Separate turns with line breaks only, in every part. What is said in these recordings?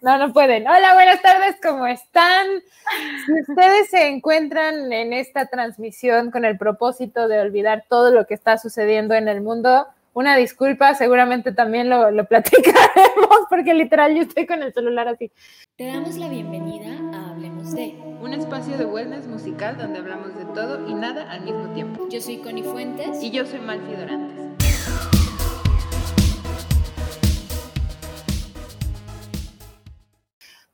no, no pueden. Hola, buenas tardes, ¿cómo están? Si ustedes se encuentran en esta transmisión con el propósito de olvidar todo lo que está sucediendo en el mundo, una disculpa, seguramente también lo, lo platicaremos, porque literal yo estoy con el celular así.
Te damos la bienvenida a Hablemos de,
un espacio de wellness musical donde hablamos de todo y nada al mismo tiempo.
Yo soy Connie Fuentes
Y yo soy Malfi Dorantes.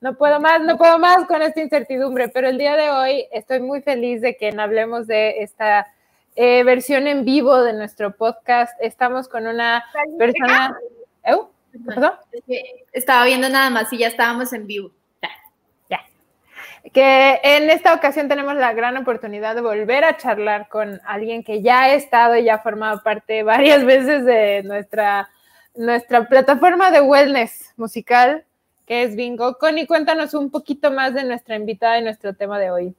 No puedo más, no puedo más con esta incertidumbre, pero el día de hoy estoy muy feliz de que hablemos de esta eh, versión en vivo de nuestro podcast. Estamos con una persona... ¿Eh? ¿Perdón?
Estaba viendo nada más y ya estábamos en vivo.
Que en esta ocasión tenemos la gran oportunidad de volver a charlar con alguien que ya ha estado y ya ha formado parte varias veces de nuestra, nuestra plataforma de wellness musical que es Bingo. Connie, cuéntanos un poquito más de nuestra invitada y nuestro tema de hoy.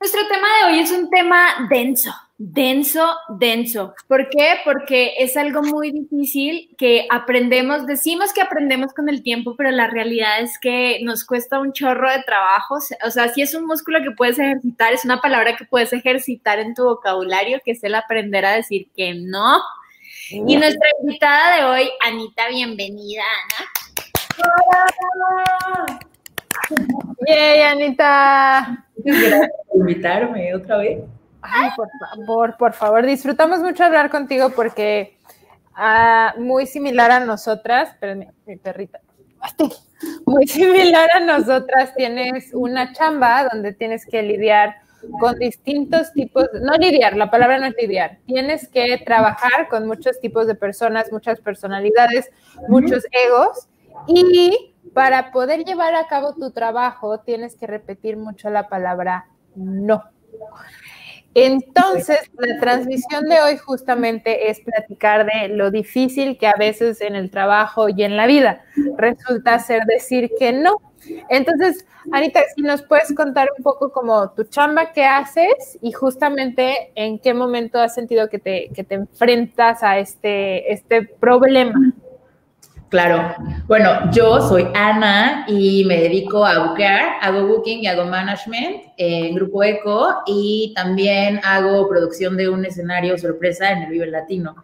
Nuestro tema de hoy es un tema denso, denso, denso. ¿Por qué? Porque es algo muy difícil que aprendemos, decimos que aprendemos con el tiempo, pero la realidad es que nos cuesta un chorro de trabajo. O sea, si es un músculo que puedes ejercitar, es una palabra que puedes ejercitar en tu vocabulario, que es el aprender a decir que no. Y nuestra invitada de hoy, Anita, bienvenida, Ana.
¡Hola! ¡Yay, Anita!
Gracias por invitarme otra vez.
Ay, por favor, por favor, disfrutamos mucho hablar contigo porque uh, muy similar a nosotras, espérenme, mi perrita, muy similar a nosotras, tienes una chamba donde tienes que lidiar con distintos tipos, no lidiar, la palabra no es lidiar, tienes que trabajar con muchos tipos de personas, muchas personalidades, muchos egos y para poder llevar a cabo tu trabajo tienes que repetir mucho la palabra no. Entonces, la transmisión de hoy justamente es platicar de lo difícil que a veces en el trabajo y en la vida resulta ser decir que no. Entonces, Anita, si nos puedes contar un poco como tu chamba que haces y justamente en qué momento has sentido que te, que te enfrentas a este, este problema.
Claro. Bueno, yo soy Ana y me dedico a bookear, hago booking y hago management en Grupo Eco y también hago producción de un escenario sorpresa en el Vive Latino.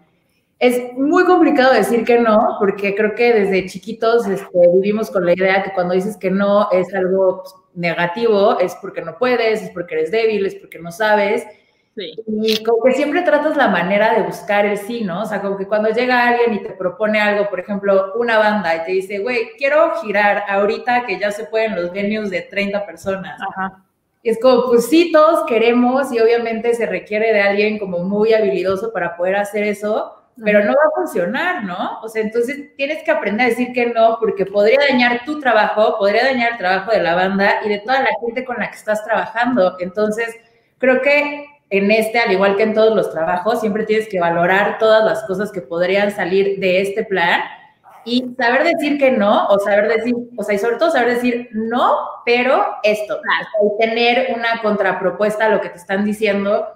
Es muy complicado decir que no, porque creo que desde chiquitos este, vivimos con la idea que cuando dices que no es algo negativo, es porque no puedes, es porque eres débil, es porque no sabes. Y como que siempre tratas la manera de buscar el sí, ¿no? O sea, como que cuando llega alguien y te propone algo, por ejemplo, una banda y te dice, güey, quiero girar ahorita que ya se pueden los venues de 30 personas. Ajá. Y es como, pues sí, todos queremos y obviamente se requiere de alguien como muy habilidoso para poder hacer eso, pero no va a funcionar, ¿no? O sea, entonces tienes que aprender a decir que no, porque podría dañar tu trabajo, podría dañar el trabajo de la banda y de toda la gente con la que estás trabajando. Entonces, creo que en este, al igual que en todos los trabajos, siempre tienes que valorar todas las cosas que podrían salir de este plan y saber decir que no, o saber decir, o sea, y sobre todo saber decir no, pero esto, o tener una contrapropuesta a lo que te están diciendo,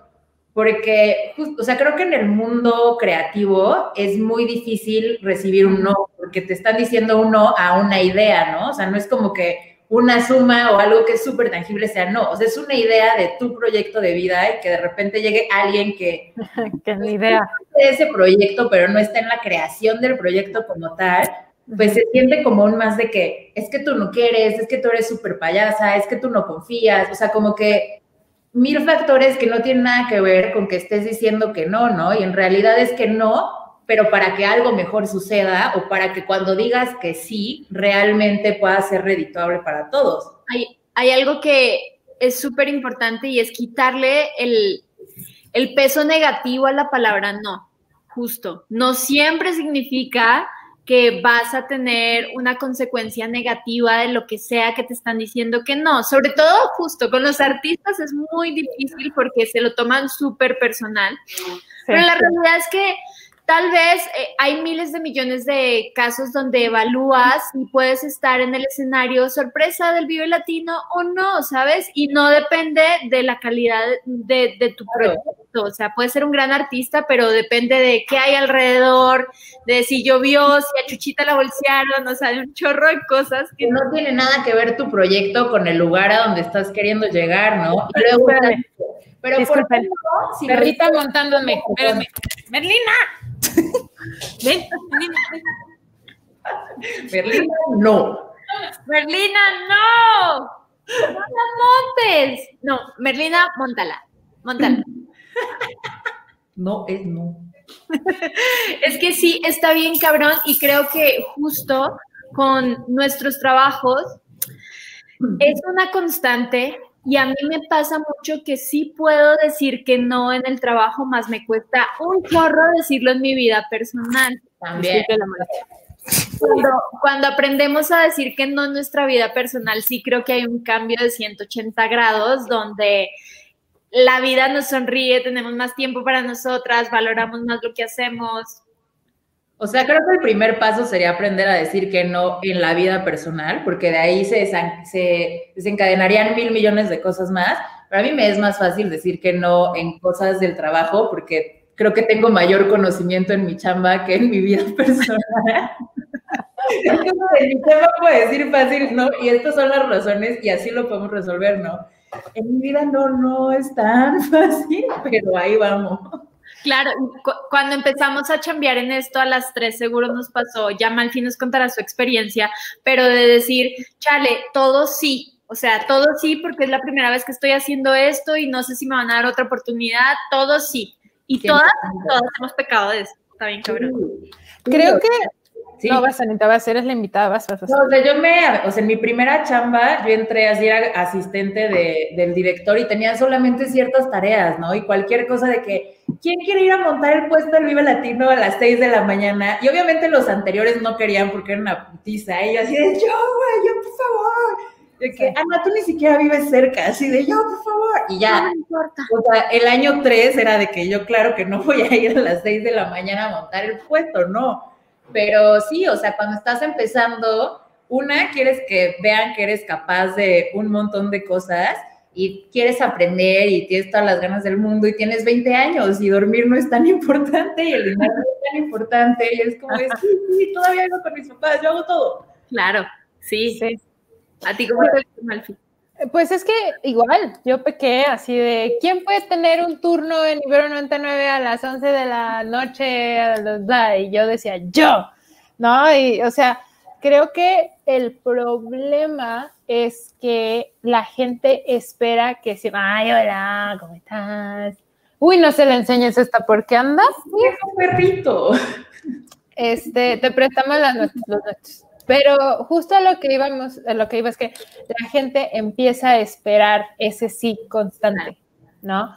porque, o sea, creo que en el mundo creativo es muy difícil recibir un no, porque te están diciendo un no a una idea, ¿no? O sea, no es como que una suma o algo que es súper tangible sea no. O sea, es una idea de tu proyecto de vida y que de repente llegue alguien que...
que es idea.
De ese proyecto, pero no está en la creación del proyecto como tal, pues se siente como un más de que es que tú no quieres, es que tú eres súper payasa, es que tú no confías, o sea, como que mil factores que no tienen nada que ver con que estés diciendo que no, ¿no? Y en realidad es que no, pero para que algo mejor suceda o para que cuando digas que sí, realmente pueda ser redituable para todos.
Hay, hay algo que es súper importante y es quitarle el, el peso negativo a la palabra no, justo. No siempre significa que vas a tener una consecuencia negativa de lo que sea que te están diciendo que no. Sobre todo justo con los artistas es muy difícil porque se lo toman súper personal. Pero la realidad es que tal vez eh, hay miles de millones de casos donde evalúas y puedes estar en el escenario sorpresa del Vive Latino o no, ¿sabes? Y no depende de la calidad de, de tu proyecto. O sea, puede ser un gran artista, pero depende de qué hay alrededor, de si llovió, si a Chuchita la bolsearon, o sea, de un chorro de cosas que
No tiene nada que ver tu proyecto con el lugar a donde estás queriendo llegar, ¿no? Y luego,
Espérame.
pero por ejemplo, si
Perrita montándome. Espérame. Merlina. Ven, Merlina.
Berlín, no.
Merlina, no. No la montes. No, Merlina, montala. Montala.
No es no.
Es que sí, está bien cabrón y creo que justo con nuestros trabajos es una constante y a mí me pasa mucho que sí puedo decir que no en el trabajo, más me cuesta un chorro decirlo en mi vida personal.
También.
Cuando, cuando aprendemos a decir que no en nuestra vida personal, sí creo que hay un cambio de 180 grados donde la vida nos sonríe, tenemos más tiempo para nosotras, valoramos más lo que hacemos.
O sea, creo que el primer paso sería aprender a decir que no en la vida personal, porque de ahí se, se desencadenarían mil millones de cosas más. Pero a mí me es más fácil decir que no en cosas del trabajo, porque creo que tengo mayor conocimiento en mi chamba que en mi vida personal. Entonces, en mi chamba puedo decir fácil no, y estas son las razones, y así lo podemos resolver, ¿no? En mi vida no, no es tan fácil, pero ahí vamos.
Claro, cu- cuando empezamos a chambear en esto, a las tres seguro nos pasó, ya Malfi nos contará su experiencia, pero de decir, chale, todo sí, o sea, todo sí, porque es la primera vez que estoy haciendo esto y no sé si me van a dar otra oportunidad, todo sí. Y todas, todas hemos pecado de eso, está bien cabrón.
Creo que.
Sí.
No, vas, Anita, vas, eres la invitada, vas, vas, vas.
No, o sea, yo me, o sea, en mi primera chamba, yo entré así, era asistente de, del director y tenía solamente ciertas tareas, ¿no? Y cualquier cosa de que, ¿quién quiere ir a montar el puesto del Vive Latino a las 6 de la mañana? Y obviamente los anteriores no querían porque era una putiza. Y yo así de, yo, güey, yo, por favor. De que, Ana, tú ni siquiera vives cerca, así de, yo, por favor. Y ya,
No me importa.
o sea, el año 3 era de que yo, claro que no voy a ir a las 6 de la mañana a montar el puesto, no. Pero sí, o sea, cuando estás empezando, una, quieres que vean que eres capaz de un montón de cosas y quieres aprender y tienes todas las ganas del mundo y tienes 20 años y dormir no es tan importante y el dinero no es tan importante y es como, de, sí, sí, todavía hago con mis papás, yo hago todo.
Claro, sí.
Sí.
¿A ti cómo te Malfi?
Pues es que igual, yo pequé así de, ¿quién puede tener un turno en Ibero 99 a las 11 de la noche? Y yo decía, yo, ¿no? Y, o sea, creo que el problema es que la gente espera que se, ay, hola, ¿cómo estás? Uy, no se le enseñes esta, ¿por qué andas?
Es un perrito.
Este, te prestamos las noches, los noches. Pero justo a lo que íbamos, a lo que iba es que la gente empieza a esperar ese sí constante, ¿no?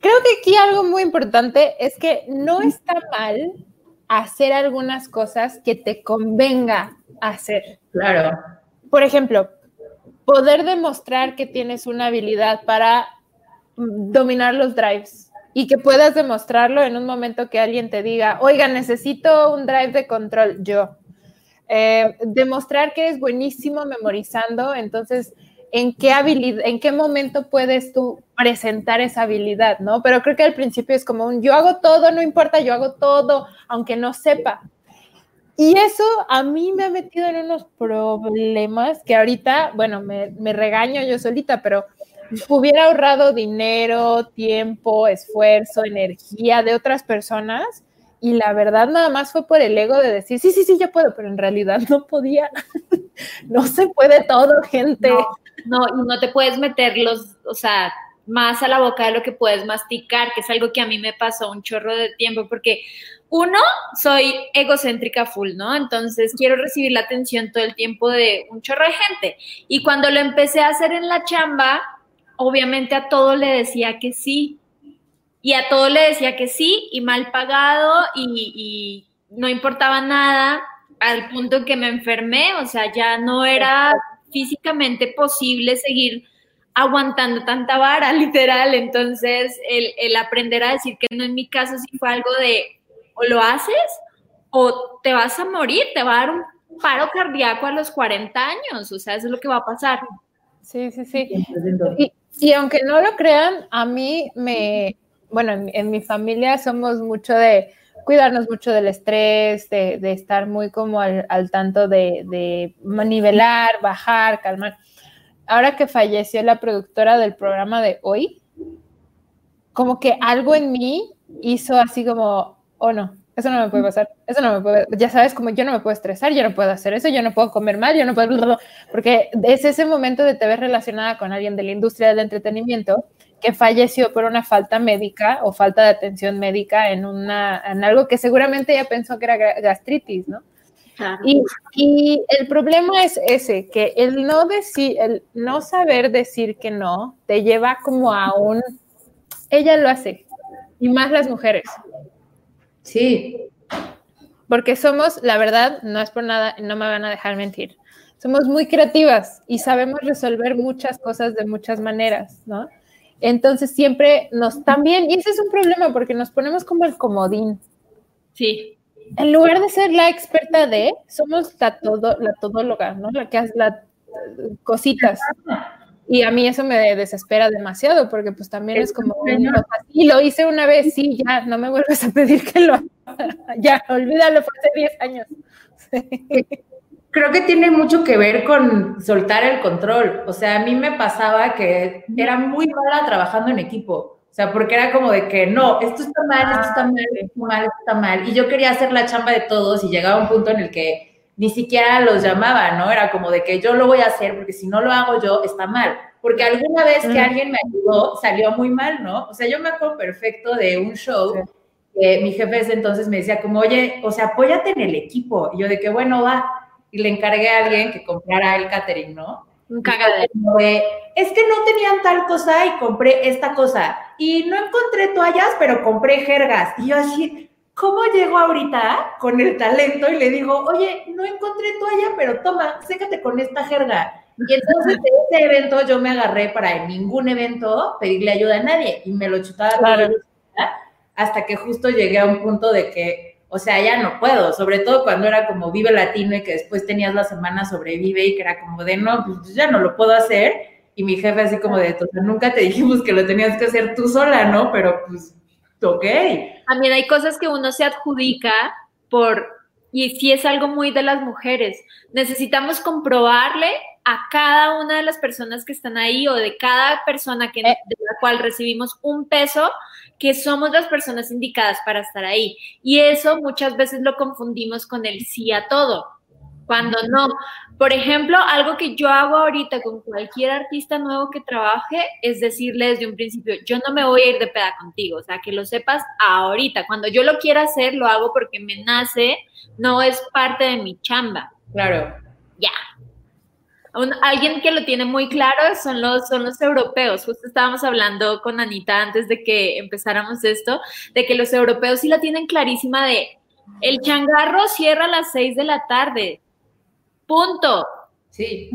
Creo que aquí algo muy importante es que no está mal hacer algunas cosas que te convenga hacer.
Claro.
Por ejemplo, poder demostrar que tienes una habilidad para mm, dominar los drives y que puedas demostrarlo en un momento que alguien te diga, oiga, necesito un drive de control, yo. Eh, demostrar que eres buenísimo memorizando, entonces, ¿en qué habilidad, en qué momento puedes tú presentar esa habilidad, no? Pero creo que al principio es como un, yo hago todo, no importa, yo hago todo, aunque no sepa. Y eso a mí me ha metido en unos problemas que ahorita, bueno, me, me regaño yo solita, pero hubiera ahorrado dinero, tiempo, esfuerzo, energía de otras personas y la verdad nada más fue por el ego de decir, sí, sí, sí, yo puedo, pero en realidad no podía. no se puede todo, gente.
No, no, y no te puedes meter los, o sea, más a la boca de lo que puedes masticar, que es algo que a mí me pasó un chorro de tiempo, porque uno, soy egocéntrica full, ¿no? Entonces quiero recibir la atención todo el tiempo de un chorro de gente. Y cuando lo empecé a hacer en la chamba, obviamente a todo le decía que sí. Y a todo le decía que sí, y mal pagado, y, y no importaba nada, al punto que me enfermé, o sea, ya no era físicamente posible seguir aguantando tanta vara, literal. Entonces, el, el, aprender a decir que no en mi caso sí fue algo de, o lo haces o te vas a morir, te va a dar un paro cardíaco a los 40 años, o sea, eso es lo que va a pasar.
Sí, sí, sí. Y, y aunque no lo crean, a mí me, bueno, en, mi familia somos mucho de cuidarnos mucho del estrés, de, estar muy como al, tanto de, de, nivelar, bajar, calmar. Ahora que falleció la productora del programa de hoy, como que algo en mí hizo así como, oh no, eso no me puede pasar, eso no me puede, ya sabes, como yo no me puedo estresar, yo no puedo hacer eso, yo no puedo comer mal, yo no puedo, porque es ese momento de te ver relacionada con alguien de la industria del entretenimiento que falleció por una falta médica o falta de atención médica en, una, en algo que seguramente ella pensó que era gastritis, ¿no? Y, y, el problema es ese, que el no decir, el no saber decir que no, te lleva como a un, ella lo hace, y más las mujeres.
Sí.
Porque somos, la verdad, no es por nada, no me van a dejar mentir, somos muy creativas y sabemos resolver muchas cosas de muchas maneras, ¿no? Entonces siempre nos también, y ese es un problema porque nos ponemos como el comodín.
Sí.
En lugar de ser la experta de, somos la, todo, la todóloga, ¿no? La que hace las cositas. Y a mí eso me desespera demasiado porque pues también es, como, y lo hice una vez, sí, ya, no me vuelves a pedir que lo ya, olvídalo, fue hace 10 años.
Creo que tiene mucho que ver con soltar el control. O sea, a mí me pasaba que era muy mala trabajando en equipo. O sea, porque era como de que no, esto está mal, esto está mal, esto está mal, esto está mal. Y yo quería hacer la chamba de todos y llegaba un punto en el que ni siquiera los llamaba, ¿no? Era como de que yo lo voy a hacer porque si no lo hago yo está mal. Porque alguna vez que alguien me ayudó salió muy mal, ¿no? O sea, yo me acuerdo perfecto de un show que mi jefe ese entonces me decía como, oye, o sea, apóyate en el equipo. Y yo de que, bueno, va y le encargué a alguien que comprara el catering, ¿no?
Un cagadero.
Es que no tenían tal cosa y compré esta cosa. Y no encontré toallas, pero compré jergas. Y yo así, ¿cómo llego ahorita con el talento y le digo, oye, no encontré toalla, pero toma, sécate con esta jerga? Y entonces de ese evento yo me agarré para en ningún evento pedirle ayuda a nadie y me lo chutaba claro. hasta que justo llegué a un punto de que o sea, ya no puedo, sobre todo cuando era como Vive Latino y que después tenías la semana sobrevive y que era como de, no, pues ya no lo puedo hacer. Y mi jefe así como de, nunca te dijimos que lo tenías que hacer tú sola, ¿no? Pero pues, ok.
También hay cosas que uno se adjudica por, y si es algo muy de las mujeres, necesitamos comprobarle a cada una de las personas que están ahí o de cada persona que, eh. de la cual recibimos un peso, que somos las personas indicadas para estar ahí. Y eso muchas veces lo confundimos con el sí a todo, cuando no. Por ejemplo, algo que yo hago ahorita con cualquier artista nuevo que trabaje es decirle desde un principio, yo no me voy a ir de peda contigo, o sea, que lo sepas ahorita. Cuando yo lo quiera hacer, lo hago porque me nace, no es parte de mi chamba.
Claro.
Ya, alguien que lo tiene muy claro son los, son los europeos. Justo estábamos hablando con Anita antes de que empezáramos esto, de que los europeos sí la tienen clarísima de el changarro cierra a las seis de la tarde. Punto.
Sí.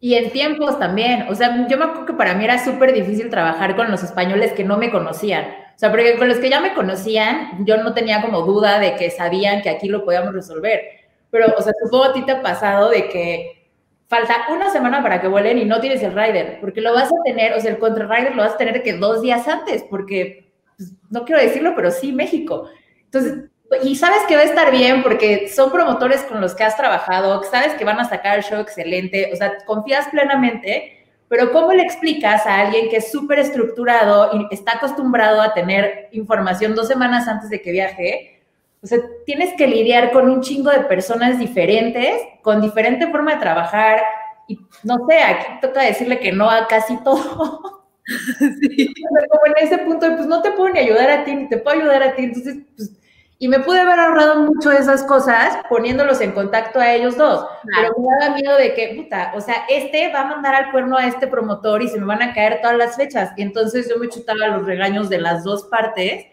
Y en tiempos también. O sea, yo me acuerdo que para mí era súper difícil trabajar con los españoles que no me conocían. O sea, porque con los que ya me conocían, yo no tenía como duda de que sabían que aquí lo podíamos resolver pero, o sea, supongo a ti te ha pasado de que falta una semana para que vuelen y no tienes el rider, porque lo vas a tener, o sea, el contra rider lo vas a tener que dos días antes, porque, pues, no quiero decirlo, pero sí México. Entonces, y sabes que va a estar bien porque son promotores con los que has trabajado, sabes que van a sacar el show excelente, o sea, confías plenamente, pero ¿cómo le explicas a alguien que es súper estructurado y está acostumbrado a tener información dos semanas antes de que viaje? O sea, tienes que lidiar con un chingo de personas diferentes, con diferente forma de trabajar. Y no sé, aquí toca decirle que no a casi todo. Sí. Como en ese punto, pues no te puedo ni ayudar a ti, ni te puedo ayudar a ti. Entonces, pues, y me pude haber ahorrado mucho de esas cosas poniéndolos en contacto a ellos dos. Pero me daba miedo de que, puta, o sea, este va a mandar al cuerno a este promotor y se me van a caer todas las fechas. Y entonces yo me chutaba los regaños de las dos partes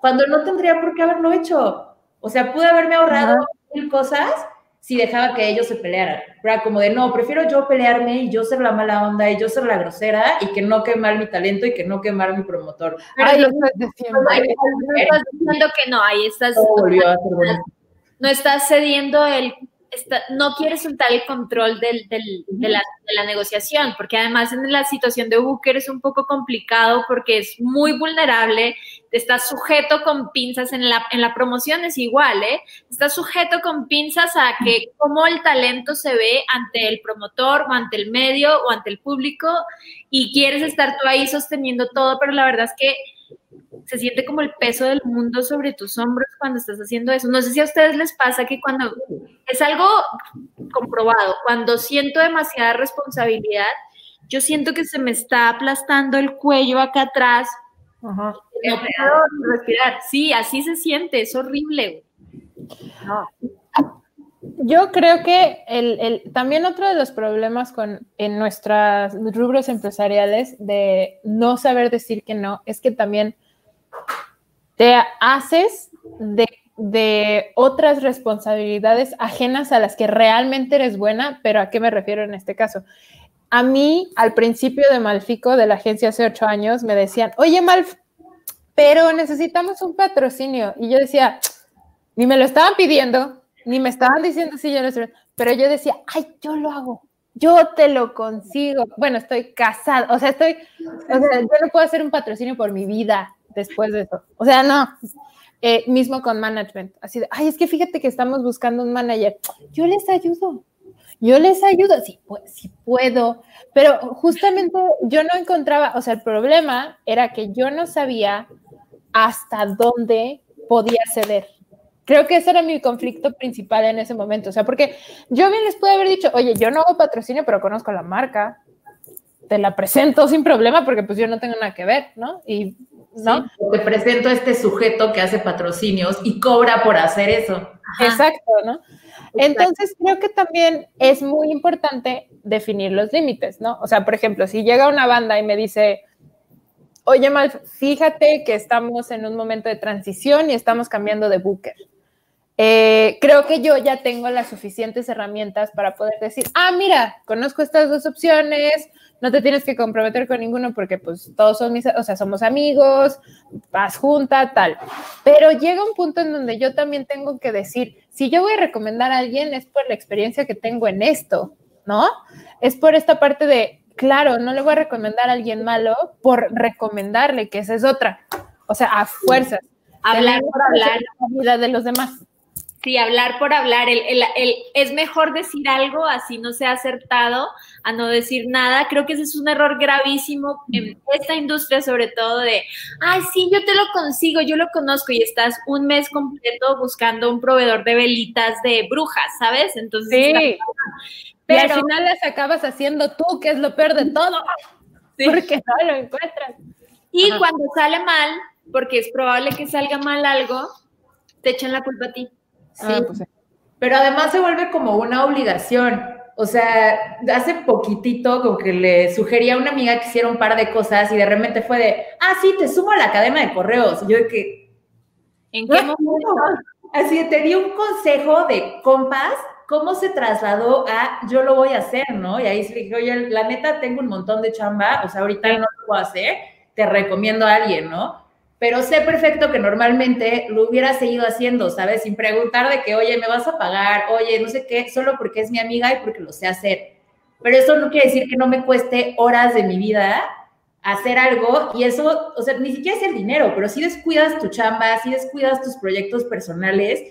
cuando no tendría por qué haberlo hecho. O sea, pude haberme ahorrado mil cosas si dejaba que ellos se pelearan. Era como de, no, prefiero yo pelearme y yo ser la mala onda y yo ser la grosera y que no quemar mi talento y que no quemar mi promotor.
Ay, no, estás diciendo que no, ahí estás, no estás cediendo el no quiere soltar el control del, de, la, de, la, negociación, porque además en la situación de Booker es un poco complicado porque es muy vulnerable, estás sujeto con pinzas en la, en la promoción, es igual, ¿eh? Estás sujeto con pinzas a que cómo el talento se ve ante el promotor o ante el medio o ante el público y quieres estar tú ahí sosteniendo todo, pero la verdad es que se siente como el peso del mundo sobre tus hombros cuando estás haciendo eso. No sé si a ustedes les pasa que cuando es algo comprobado, cuando siento demasiada responsabilidad, yo siento que se me está aplastando el cuello acá atrás. No puedo respirar. Sí, así se siente, es horrible.
Yo creo que el, también otro de los problemas con, en nuestros rubros empresariales de no saber decir que no es que también te haces de, otras responsabilidades ajenas a las que realmente eres buena, pero ¿a qué me refiero en este caso? A mí, al principio de Malfico, de la agencia hace ocho años, me decían, oye, Malf, pero necesitamos un patrocinio. Y yo decía, ni me lo estaban pidiendo, ni me estaban diciendo si yo lo estoy, pero yo decía, ay, yo lo hago, yo te lo consigo. Bueno, estoy casada, o sea, estoy, o sea, yo no puedo hacer un patrocinio por mi vida, después de eso. O sea, no. Eh, mismo con management, así de, ay, es que fíjate que estamos buscando un manager. Yo les ayudo, yo les ayudo, sí, sí puedo, pero justamente yo no encontraba, o sea, el problema era que yo no sabía hasta dónde podía ceder. Creo que ese era mi conflicto principal en ese momento, o sea, porque yo bien les pude haber dicho, oye, yo no hago patrocinio, pero conozco la marca, te la presento sin problema porque pues yo no tengo nada que ver, ¿no? Y ¿no?
te presento a este sujeto que hace patrocinios y cobra por hacer eso.
Exacto, ¿no? Entonces creo que también es muy importante definir los límites, ¿no? O sea, por ejemplo, si llega una banda y me dice, oye, Mal, fíjate que estamos en un momento de transición y estamos cambiando de booker. Eh, creo que yo ya tengo las suficientes herramientas para poder decir, ah, mira, conozco estas dos opciones, no te tienes que comprometer con ninguno porque pues todos son mis, o sea, somos amigos, vas junta, tal. Pero llega un punto en donde yo también tengo que decir, si yo voy a recomendar a alguien es por la experiencia que tengo en esto, ¿no? Es por esta parte de, claro, no le voy a recomendar a alguien malo por recomendarle, que esa es otra. O sea, a fuerzas.
Hablar por hablar.
La vida de los demás.
Sí, hablar por hablar. El, el, es mejor decir algo así no sea acertado a no decir nada. Creo que ese es un error gravísimo en esta industria, sobre todo de, ay, sí, yo te lo consigo, yo lo conozco y estás un mes completo buscando un proveedor de velitas de brujas, ¿sabes?
Entonces, sí. pero al final las acabas haciendo tú, que es lo peor de todo, porque no lo encuentras.
Y cuando sale mal, porque es probable que salga mal algo, te echan la culpa a ti.
Ah, pues sí. Pero además se vuelve como una obligación. O sea, hace poquitito como que le sugería a una amiga que hiciera un par de cosas y de repente fue de, ah, sí, te sumo a la cadena de correos. Y yo de que...
¿En qué momento?
Así que te di un consejo de compas, cómo se trasladó a yo lo voy a hacer, ¿no? Y ahí sí dije, oye, la neta tengo un montón de chamba, o sea, ahorita no lo puedo hacer, te recomiendo a alguien, ¿no? Pero sé perfecto que normalmente lo hubiera seguido haciendo, ¿sabes? Sin preguntar de que, oye, me vas a pagar, oye, no sé qué, solo porque es mi amiga y porque lo sé hacer. Pero eso no quiere decir que no me cueste horas de mi vida hacer algo y eso, o sea, ni siquiera es el dinero, pero si descuidas tu chamba, si descuidas tus proyectos personales.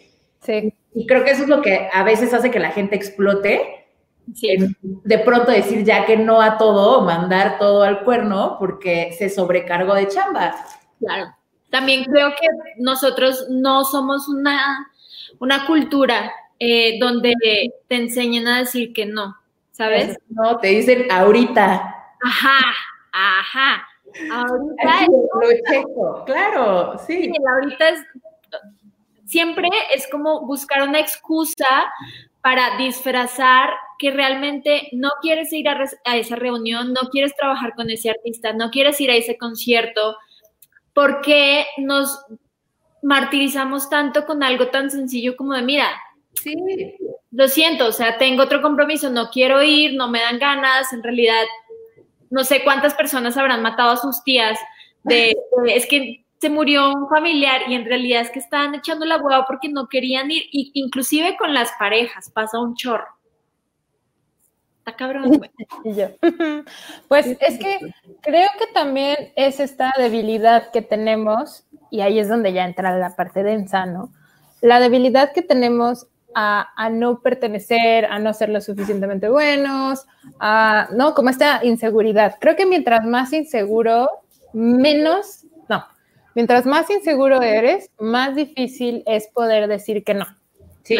Sí.
Y creo que eso es lo que a veces hace que la gente explote. Sí. De pronto decir ya que no a todo, mandar todo al cuerno porque se sobrecargó de chamba.
Claro. También creo que nosotros no somos una, una cultura eh, donde te enseñan a decir que no, ¿sabes?
No, te dicen ahorita.
Ajá, ajá. Ahorita
lo checo, claro, sí.
sí. Ahorita es, siempre es como buscar una excusa para disfrazar que realmente no quieres ir a, a, esa reunión, no quieres trabajar con ese artista, no quieres ir a ese concierto, ¿por qué nos martirizamos tanto con algo tan sencillo como de, mira, sí. lo siento, o sea, tengo otro compromiso, no quiero ir, no me dan ganas, en realidad no sé cuántas personas habrán matado a sus tías de, es que se murió un familiar y en realidad es que estaban echando la hueva porque no querían ir, y inclusive con las parejas pasa un chorro. Está cabrón, güey.
Pues es que creo que también es esta debilidad que tenemos, y ahí es donde ya entra la parte densa, ¿no? La debilidad que tenemos a, no pertenecer, a no ser lo suficientemente buenos, a, ¿no? Como esta inseguridad. Creo que mientras más inseguro, menos, no, mientras más inseguro eres, más difícil es poder decir que no.
Sí.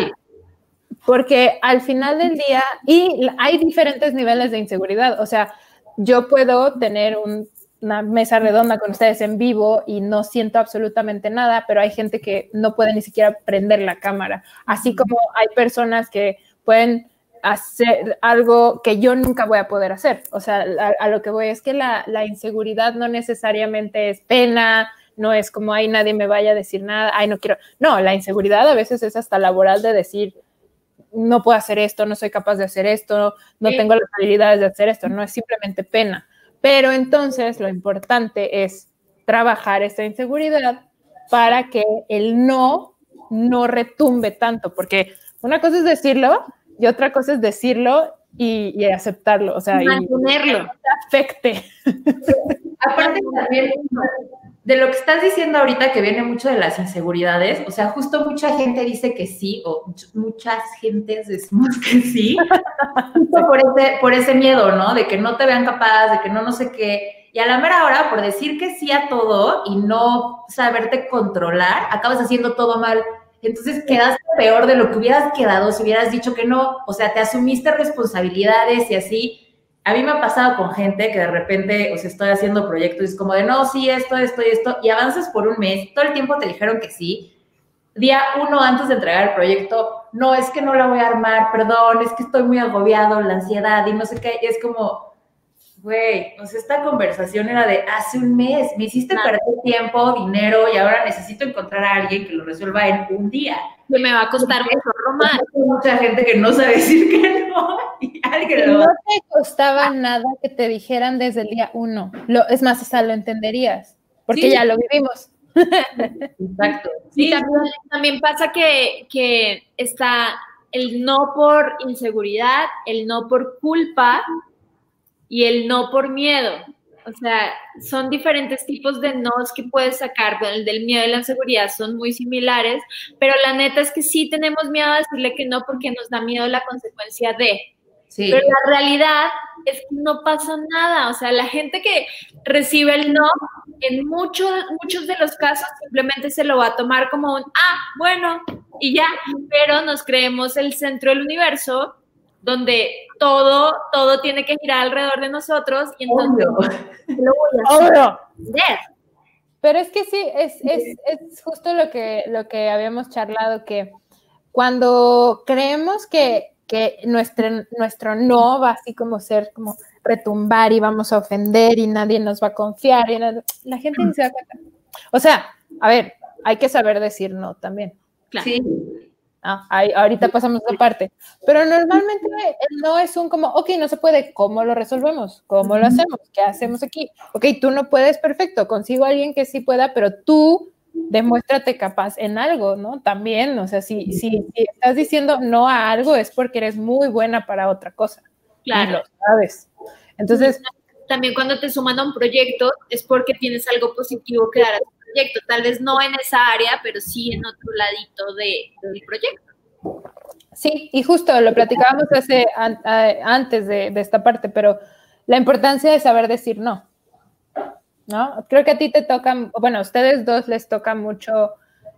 Porque al final del día, y hay diferentes niveles de inseguridad, o sea, yo puedo tener un una mesa redonda con ustedes en vivo y no siento absolutamente nada, pero hay gente que no puede ni siquiera prender la cámara, así como hay personas que pueden hacer algo que yo nunca voy a poder hacer. O sea, a, lo que voy es que la, la, inseguridad no necesariamente es pena, no es como, ay, nadie me vaya a decir nada, ay, no quiero. No, la inseguridad a veces es hasta laboral de decir, no puedo hacer esto, no soy capaz de hacer esto, no tengo las habilidades de hacer esto, no es simplemente pena. Pero entonces lo importante es trabajar esta inseguridad para que el no no retumbe tanto, porque una cosa es decirlo y otra cosa es decirlo y, aceptarlo, o sea,
mantenerlo, y
afecte.
Aparte también de lo que estás diciendo ahorita que viene mucho de las inseguridades, o sea, justo mucha gente dice que sí, o muchas gentes decimos que sí, justo por ese, por ese miedo, ¿no? De que no te vean capaz, de que no no sé qué. Y a la mera hora, por decir que sí a todo y no saberte controlar, acabas haciendo todo mal. Entonces quedaste peor de lo que hubieras quedado si hubieras dicho que no. O sea, te asumiste responsabilidades y así a mí me ha pasado con gente que de repente, o sea, estoy haciendo proyectos y es como de, no, sí, esto, esto y esto, y avanzas por un mes, todo el tiempo te dijeron que sí. Día uno antes de entregar el proyecto, no, es que no la voy a armar, perdón, es que estoy muy agobiado, la ansiedad y no sé qué, y es como, güey, sea, esta conversación era de hace un mes, me hiciste perder tiempo, dinero y ahora necesito encontrar a alguien que lo resuelva en un día.
Que me va a costar mucho más.
Hay mucha gente que no sabe decir que no y alguien
lo No te costaba nada que te dijeran desde el día uno. Lo, es más, hasta lo entenderías, porque ya lo vivimos.
Exacto.
Sí, también, también pasa que, que está el no por inseguridad, el no por culpa, y el no por miedo. O sea, son diferentes tipos de nos que puedes sacar. el del miedo y la inseguridad son muy similares, pero la neta es que sí tenemos miedo a decirle que no porque nos da miedo la consecuencia de. Sí. Pero la realidad es que no pasa nada. O sea, la gente que recibe el no, en muchos, muchos de los casos simplemente se lo va a tomar como un, ah, bueno, y ya. Pero nos creemos el centro del universo donde todo, todo tiene que girar alrededor de nosotros y entonces lo voy a hacer.
Pero es que sí, es, es, es, justo lo que, lo que habíamos charlado, que cuando creemos que, que nuestro, nuestro no va así como ser como retumbar y vamos a ofender y nadie nos va a confiar, y la gente ni se da cuenta. O sea, a ver, hay que saber decir no también.
Claro. Sí.
Ah, ahorita pasamos esa parte. Pero normalmente no es un como, ok, no se puede, ¿cómo lo resolvemos? ¿Cómo lo hacemos? ¿Qué hacemos aquí? Ok, tú no puedes, perfecto, consigo a alguien que sí pueda, pero tú demuéstrate capaz en algo, ¿no? También, o sea, si, si, estás diciendo no a algo es porque eres muy buena para otra cosa.
Claro.
sabes. Entonces...
También cuando te suman a un proyecto es porque tienes algo positivo que dar a proyecto, tal vez no en esa área, pero sí en otro ladito de, del proyecto.
Sí, y justo lo platicábamos hace, antes de, de, esta parte, pero la importancia de saber decir no. ¿No? Creo que a ti te toca, bueno, a ustedes dos les toca mucho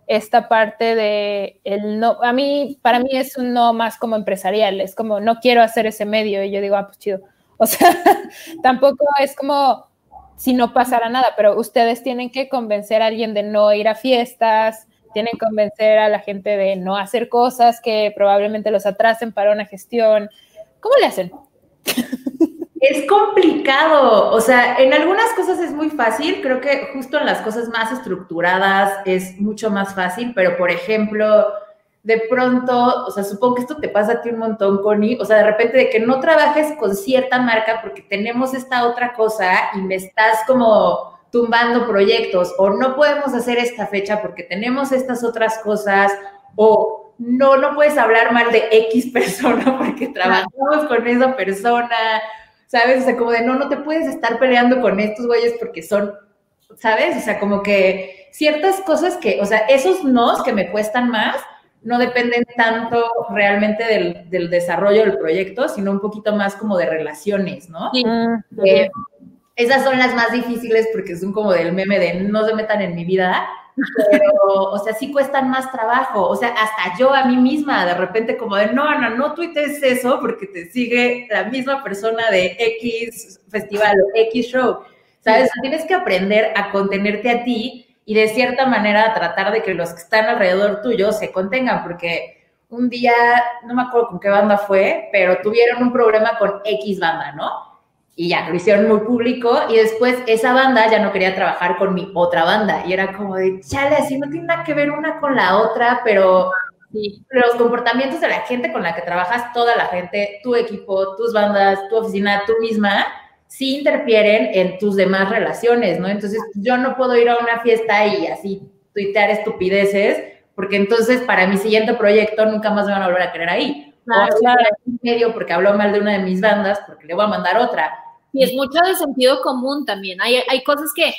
esta parte de el no, a mí, para mí es un no más como empresarial, es como no quiero hacer ese medio y yo digo, ah, pues chido. O sea, tampoco es como, si no pasara nada, pero ustedes tienen que convencer a alguien de no ir a fiestas, tienen que convencer a la gente de no hacer cosas que probablemente los atrasen para una gestión. ¿Cómo le hacen?
Es complicado, o sea, en algunas cosas es muy fácil, creo que justo en las cosas más estructuradas es mucho más fácil, pero por ejemplo, de pronto, o sea, supongo que esto te pasa a ti un montón, Connie, o sea, de repente de que no trabajes con cierta marca porque tenemos esta otra cosa y me estás como tumbando proyectos o no podemos hacer esta fecha porque tenemos estas otras cosas o no, no puedes hablar mal de X persona porque trabajamos con esa persona, ¿sabes? O sea, como de no, no te puedes estar peleando con estos güeyes porque son, ¿sabes? O sea, como que ciertas cosas que, o sea, esos nos que me cuestan más, no dependen tanto realmente del, desarrollo del proyecto, sino un poquito más como de relaciones, ¿no? Eh, esas son las más difíciles porque son como del meme de no se metan en mi vida, pero, o sea, sí cuestan más trabajo. O sea, hasta yo a mí misma, de repente, como de no, Ana, no tuites eso porque te sigue la misma persona de X festival o X show. ¿Sabes? Tienes que aprender a contenerte a ti y de cierta manera tratar de que los que están alrededor tuyo se contengan, porque un día, no me acuerdo con qué banda fue, pero tuvieron un problema con X banda, ¿no? Y ya, lo hicieron muy público y después esa banda ya no quería trabajar con mi otra banda y era como de, chale, así no tiene nada que ver una con la otra, pero los comportamientos de la gente con la que trabajas, toda la gente, tu equipo, tus bandas, tu oficina, tú misma, sí interfieren en tus demás relaciones, ¿no? Entonces, yo no puedo ir a una fiesta y así tuitear estupideces, porque entonces para mi siguiente proyecto nunca más me van a volver a querer ahí. Claro, o claro. medio porque habló mal de una de mis bandas, porque le voy a mandar otra.
Y es mucho de sentido común también. Hay, hay cosas que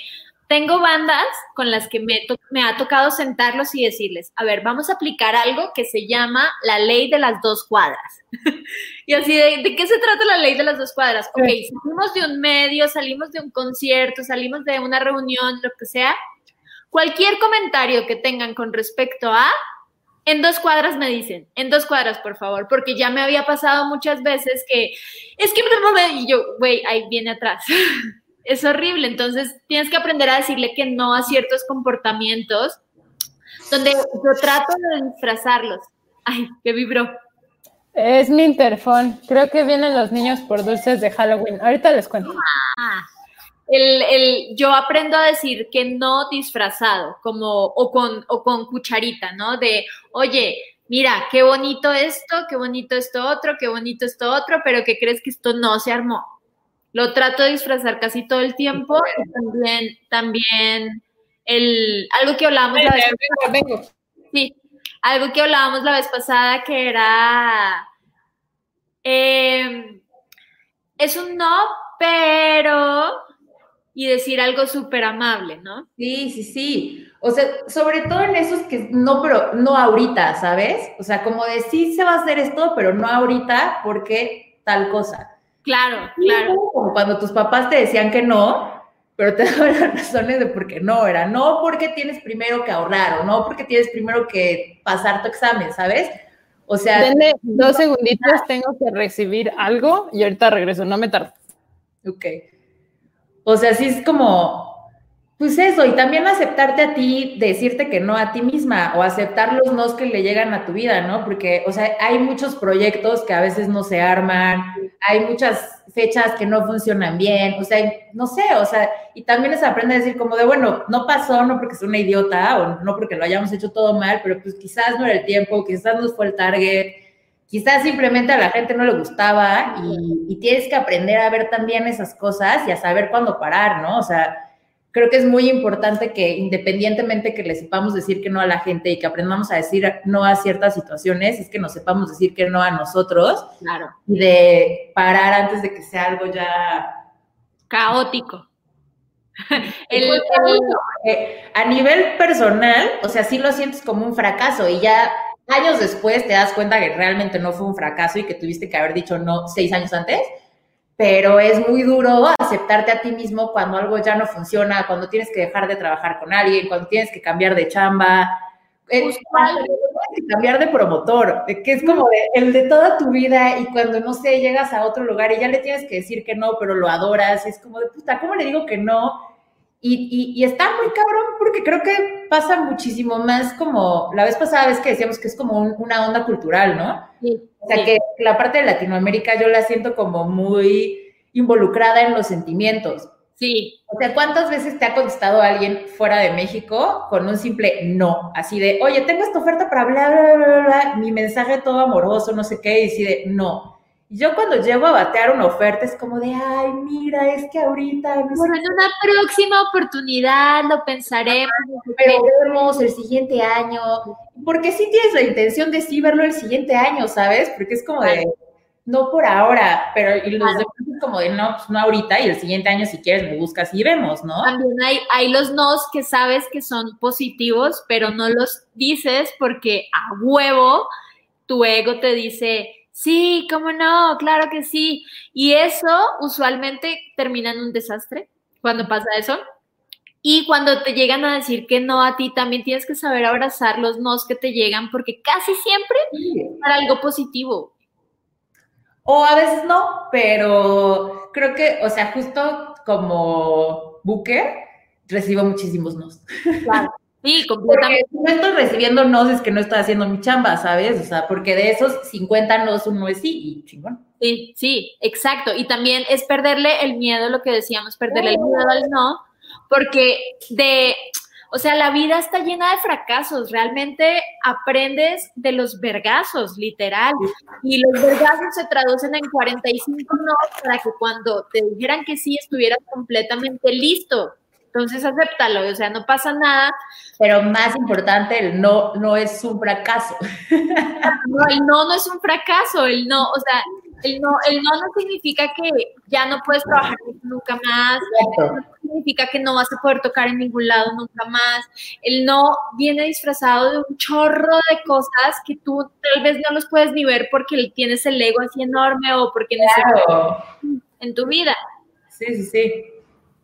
tengo bandas con las que me, me, ha tocado sentarlos y decirles, a ver, vamos a aplicar algo que se llama la ley de las dos cuadras. y así, de, ¿de, qué se trata la ley de las dos cuadras? Ok, salimos de un medio, salimos de un concierto, salimos de una reunión, lo que sea. Cualquier comentario que tengan con respecto a, en dos cuadras me dicen, en dos cuadras, por favor, porque ya me había pasado muchas veces que, es que, y yo, güey, ahí viene atrás. es horrible. Entonces tienes que aprender a decirle que no a ciertos comportamientos donde yo trato de disfrazarlos. Ay, qué vibró.
Es mi interfón. Creo que vienen los niños por dulces de Halloween. Ahorita les cuento.
Ah, el, el, yo aprendo a decir que no disfrazado, como, o con, o con cucharita, ¿no? De, oye, mira, qué bonito esto, qué bonito esto otro, qué bonito esto otro, pero que crees que esto no se armó. Lo trato de disfrazar casi todo el tiempo y también, también el, algo que hablábamos la vez pasada. Sí, algo que hablábamos la vez pasada que era em, es un no, pero y decir algo súper amable, ¿no?
Sí, sí, sí. O sea, sobre todo en esos que no, pero no ahorita, ¿sabes? O sea, como de sí se va a hacer esto, pero no ahorita porque tal cosa.
Claro, claro.
Como cuando tus papás te decían que no, pero te daban las razones de por qué no, era no porque tienes primero que ahorrar o no porque tienes primero que pasar tu examen, ¿sabes?
O sea... Denme dos segunditos, tengo que recibir algo y ahorita regreso, no me tardo.
Ok. O sea, sí es como, pues eso, y también aceptarte a ti, decirte que no a ti misma o aceptar los nos que le llegan a tu vida, ¿no? Porque, o sea, hay muchos proyectos que a veces no se arman, hay muchas fechas que no funcionan bien, o sea, no sé, o sea, y también es aprender a decir como de, bueno, no pasó, no porque es una idiota o no porque lo hayamos hecho todo mal, pero pues quizás no era el tiempo, quizás no fue el target, quizás simplemente a la gente no le gustaba y, y tienes que aprender a ver también esas cosas y a saber cuándo parar, ¿no? O sea, creo que es muy importante que independientemente que le sepamos decir que no a la gente y que aprendamos a decir no a ciertas situaciones, es que nos sepamos decir que no a nosotros.
Claro.
Y de parar antes de que sea algo ya
caótico.
a nivel personal, o sea, sí lo sientes como un fracaso y ya años después te das cuenta que realmente no fue un fracaso y que tuviste que haber dicho no seis años antes pero es muy duro aceptarte a ti mismo cuando algo ya no funciona, cuando tienes que dejar de trabajar con alguien, cuando tienes que cambiar de chamba, que cambiar de promotor, que es como el de toda tu vida y cuando, no sé, llegas a otro lugar y ya le tienes que decir que no, pero lo adoras, y es como de puta, ¿cómo le digo que no? Y, y, está muy cabrón porque creo que pasa muchísimo más como la vez pasada vez que decíamos que es como una onda cultural, ¿no? Sí, o sea que la parte de Latinoamérica yo la siento como muy involucrada en los sentimientos.
Sí.
O sea, ¿cuántas veces te ha contestado alguien fuera de México con un simple no? Así de, oye, tengo esta oferta para bla, bla, bla, bla, mi mensaje todo amoroso, no sé qué, y así de, no. Yo cuando llego a batear una oferta es como de, ay, mira, es que ahorita... No
bueno, en una próxima oportunidad lo pensaremos.
Pero vemos el siguiente año. Porque sí tienes la intención de sí verlo el siguiente año, ¿sabes? Porque es como de no por ahora, pero y los demás es como de no, pues no ahorita y el siguiente año si quieres me buscas y vemos, ¿no?
También hay, hay los nos que sabes que son positivos, pero no los dices porque a huevo tu ego te dice, sí, cómo no, claro que sí. Y eso usualmente termina en un desastre cuando pasa eso. Y cuando te llegan a decir que no a ti, también tienes que saber abrazar los nos que te llegan porque casi siempre es para algo positivo.
O a veces no, pero creo que, o sea, justo como Booker, recibo muchísimos nos.
Claro. Sí, completamente.
Porque no estoy recibiendo nos es que no estoy haciendo mi chamba, ¿sabes? O sea, porque de esos 50 nos, uno es sí y chingón.
Sí, sí, exacto. Y también es perderle el miedo, lo que decíamos, perderle el miedo al no, porque de, o sea, la vida está llena de fracasos, realmente aprendes de los vergazos, literal. Y los vergazos se traducen en 45 no para que cuando te dijeran que sí estuvieras completamente listo. Entonces, acéptalo, o sea, no pasa nada.
Pero más importante, el no no es un fracaso.
No, el no no es un fracaso, el no, o sea, el no, el no no significa que ya no puedes trabajar nunca más, no significa que no vas a poder tocar en ningún lado nunca más. El no viene disfrazado de un chorro de cosas que tú tal vez no los puedes ni ver porque tienes el ego así enorme o porque
Claro.
en tu vida.
Sí, sí, sí.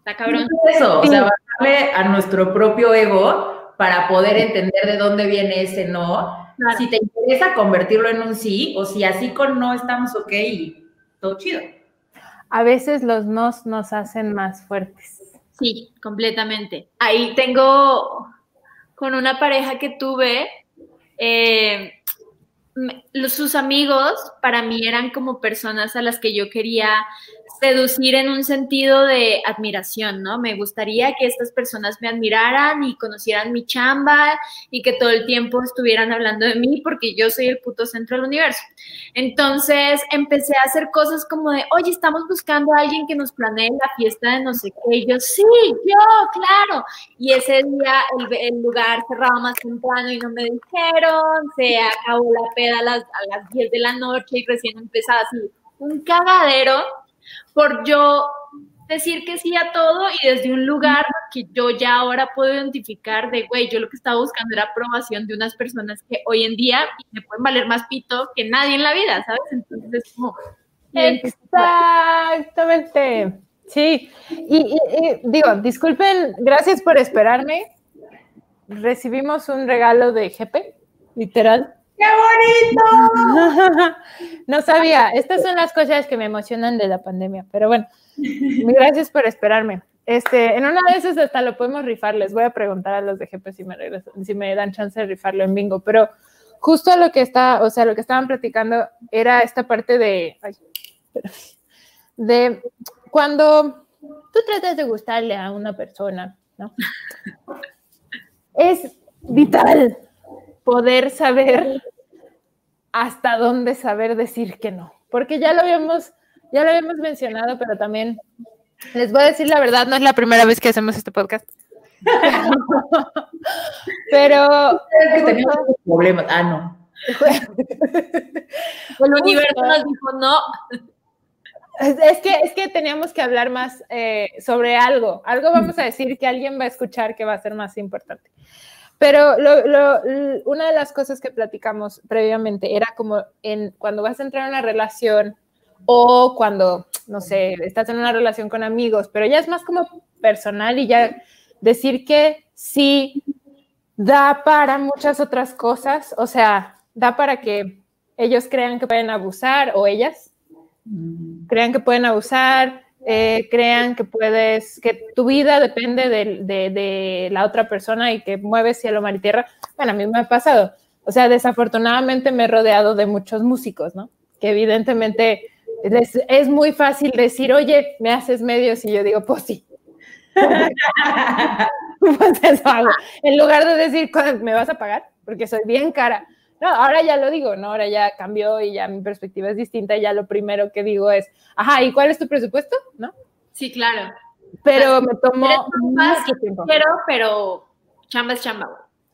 Está cabrón.
Eso, o sea, bajarle a nuestro propio ego para poder entender de dónde viene ese no.
Claro.
Si te interesa convertirlo en un sí, o si así con no estamos ok y todo chido.
A veces los nos nos hacen más fuertes.
Sí, completamente. Ahí tengo con una pareja que tuve, eh, me- los- sus amigos para mí eran como personas a las que yo quería seducir en un sentido de admiración, ¿no? Me gustaría que estas personas me admiraran y conocieran mi chamba y que todo el tiempo estuvieran hablando de mí porque yo soy el puto centro del universo. Entonces empecé a hacer cosas como de, oye, estamos buscando a alguien que nos planee la fiesta de no sé qué. Y yo, sí, yo, claro. Y ese día el, el lugar cerraba más temprano y no me dijeron, se acabó la peda a las, a las 10 de la noche y recién empezaba así, un cagadero por yo decir que sí a todo y desde un lugar que yo ya ahora puedo identificar de, güey, yo lo que estaba buscando era aprobación de unas personas que hoy en día me pueden valer más pito que nadie en la vida, ¿sabes? Entonces es como...
Exactamente. Sí. Y, digo, disculpen, gracias por esperarme. Recibimos un regalo de GP, literal.
¡Qué bonito!
No sabía. Estas son las cosas que me emocionan de la pandemia. Pero bueno, gracias por esperarme. Este, en una de esas hasta lo podemos rifar. Les voy a preguntar a los de GP si me, si me dan chance de rifarlo en bingo. Pero justo lo que está, o sea, lo que estaban platicando era esta parte de, de cuando tú tratas de gustarle a una persona, ¿no? Es vital poder saber hasta dónde saber decir que no, porque ya lo habíamos, ya lo habíamos mencionado, pero también les voy a decir la verdad, no es la primera vez que hacemos este podcast. pero
Es que teníamos un problema. Ah, no.
El universo nos dijo, no,
Es es que, es que teníamos que hablar más eh, sobre algo. Algo vamos a decir que alguien va a escuchar que va a ser más importante. Pero lo- lo- una de las cosas que platicamos previamente era como en cuando vas a entrar en una relación o cuando, no sé, estás en una relación con amigos, pero ya es más como personal y ya decir que sí da para muchas otras cosas, o sea, da para que ellos crean que pueden abusar o ellas crean que pueden abusar, eh, crean que puedes, que tu vida depende de, de- de la otra persona y que mueves cielo, mar y tierra. Bueno, a mí me ha pasado. O sea, desafortunadamente me he rodeado de muchos músicos, ¿no? Que evidentemente les- es muy fácil decir, oye, me haces medios y yo digo, pues sí, pues eso hago. En lugar de decir, ¿me vas a pagar? Porque soy bien cara. No, ahora ya lo digo, ¿no? Ahora ya cambió y ya mi perspectiva es distinta. Y ya lo primero que digo es, ajá, ¿y cuál es tu presupuesto? ¿No?
Sí, claro.
Pero me tomó mucho tiempo.
Pero, pero chamba es chamba.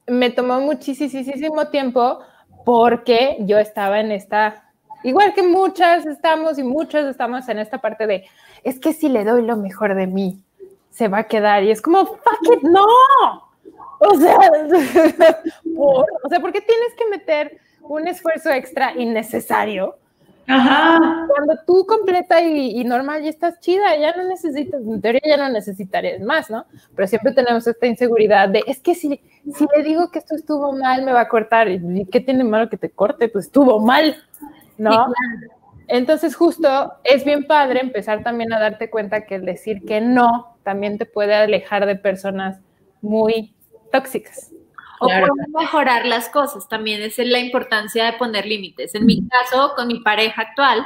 Me tomó muchísimo tiempo porque yo estaba en esta, igual que muchas estamos y muchos estamos en esta parte de, es que si le doy lo mejor de mí, se va a quedar. Y es como, fuck it, no. O sea, por, o sea, ¿por qué tienes que meter un esfuerzo extra innecesario?
Ajá.
Cuando tú completa y, normal ya estás chida, ya no necesitas, en teoría ya no necesitarías más, ¿no? Pero siempre tenemos esta inseguridad de, es que si, si le digo que esto estuvo mal, me va a cortar. ¿Y qué tiene malo que te corte? Pues estuvo mal, ¿no? Entonces justo es bien padre empezar también a darte cuenta que el decir que no también te puede alejar de personas muy tóxicas.
O mejorar las cosas, también es la importancia de poner límites. En mi caso, con mi pareja actual,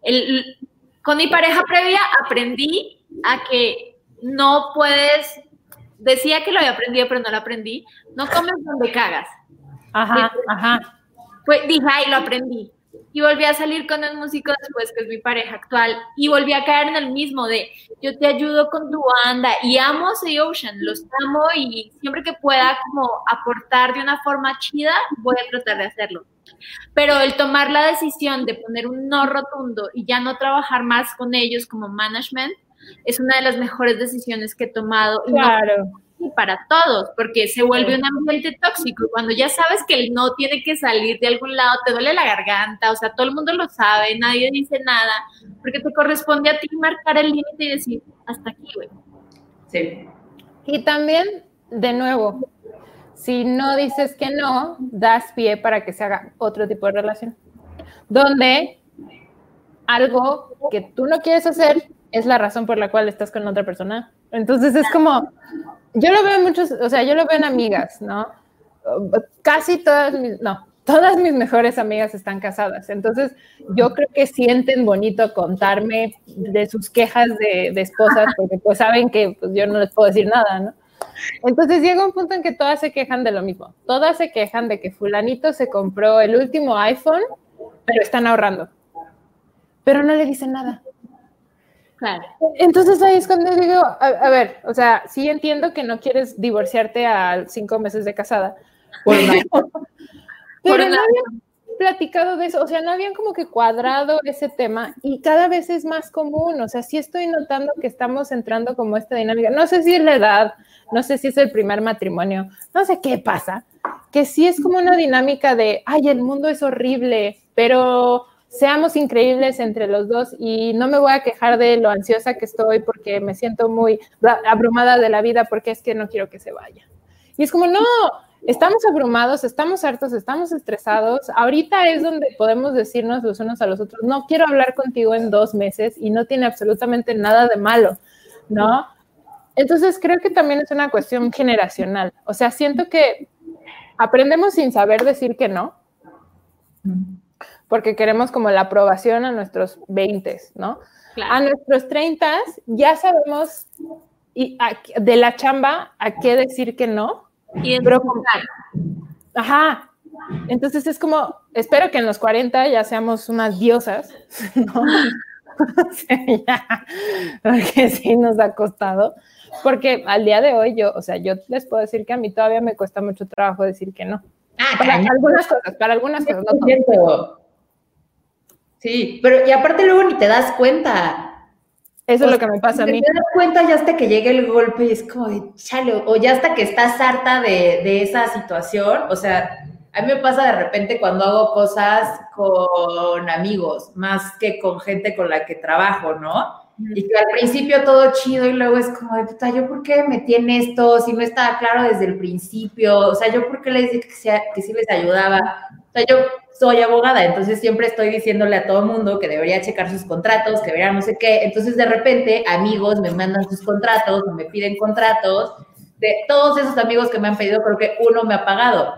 el, con mi pareja previa aprendí a que no puedes, decía que lo había aprendido, pero no lo aprendí, no comes donde cagas.
Ajá, ajá.
Pues dije, ay, lo aprendí y volví a salir con el músico después, que es mi pareja actual, y volví a caer en el mismo de yo te ayudo con tu banda y amo a Ocean, los amo y siempre que pueda como aportar de una forma chida, voy a tratar de hacerlo. Pero el tomar la decisión de poner un no rotundo y ya no trabajar más con ellos como management es una de las mejores decisiones que he tomado.
Claro
para todos, porque se vuelve un ambiente tóxico. Cuando ya sabes que el no tiene que salir de algún lado, te duele la garganta, o sea, todo el mundo lo sabe, nadie dice nada, porque te corresponde a ti marcar el límite y decir, hasta aquí, güey.
Sí.
Y también, de nuevo, si no dices que no, das pie para que se haga otro tipo de relación, donde algo que tú no quieres hacer es la razón por la cual estás con otra persona. Entonces es como, yo lo veo en muchos, o sea, yo lo veo en amigas, ¿no? Casi todas mis, no, todas mis mejores amigas están casadas. Entonces, yo creo que sienten bonito contarme de sus quejas de, esposas, porque pues saben que pues, yo no les puedo decir nada, ¿no? Entonces llega un punto en que todas se quejan de lo mismo. Todas se quejan de que fulanito se compró el último iPhone, pero están ahorrando. Pero no le dicen nada. Entonces ahí es cuando digo, a, ver, o sea, sí entiendo que no quieres divorciarte a cinco meses de casada. pero no habían platicado de eso, o sea, no habían como que cuadrado ese tema y cada vez es más común, o sea, sí estoy notando que estamos entrando como esta dinámica, no sé si es la edad, no sé si es el primer matrimonio, no sé qué pasa, que sí es como una dinámica de, ay, el mundo es horrible, pero seamos increíbles entre los dos y no me voy a quejar de lo ansiosa que estoy porque me siento muy abrumada de la vida porque es que no quiero que se vaya. Y es como, no, estamos abrumados, estamos hartos, estamos estresados. Ahorita es donde podemos decirnos los unos a los otros, no quiero hablar contigo en dos meses y no tiene absolutamente nada de malo, ¿no? Entonces creo que también es una cuestión generacional. O sea, siento que aprendemos sin saber decir que no porque queremos como la aprobación a nuestros 20, ¿no? A nuestros 30 ya sabemos y de la chamba a qué decir que no.
Y
pero ajá. Entonces es como, espero que en los 40 ya seamos unas diosas, ¿no? porque sí nos ha costado. Porque al día de hoy yo, o sea, yo les puedo decir que a mí todavía me cuesta mucho trabajo decir que no.
Ah,
para algunas cosas, para algunas cosas, no
Sí, pero y aparte luego ni te das cuenta.
Eso es lo que me pasa a mí.
Te das cuenta ya hasta que llega el golpe y es como de chale, o ya hasta que estás harta de, de esa situación. O sea, a mí me pasa de repente cuando hago cosas con amigos, más que con gente con la que trabajo, ¿no? Y que al principio todo chido y luego es como de puta, ¿yo por qué metí en esto? Si no estaba claro desde el principio, o sea, ¿yo por qué les dije que, que sí les ayudaba? O sea, yo soy abogada, entonces siempre estoy diciéndole a todo mundo que debería checar sus contratos, que debería no sé qué. Entonces, de repente, amigos me mandan sus contratos o me piden contratos. De todos esos amigos que me han pedido, creo que uno me ha pagado.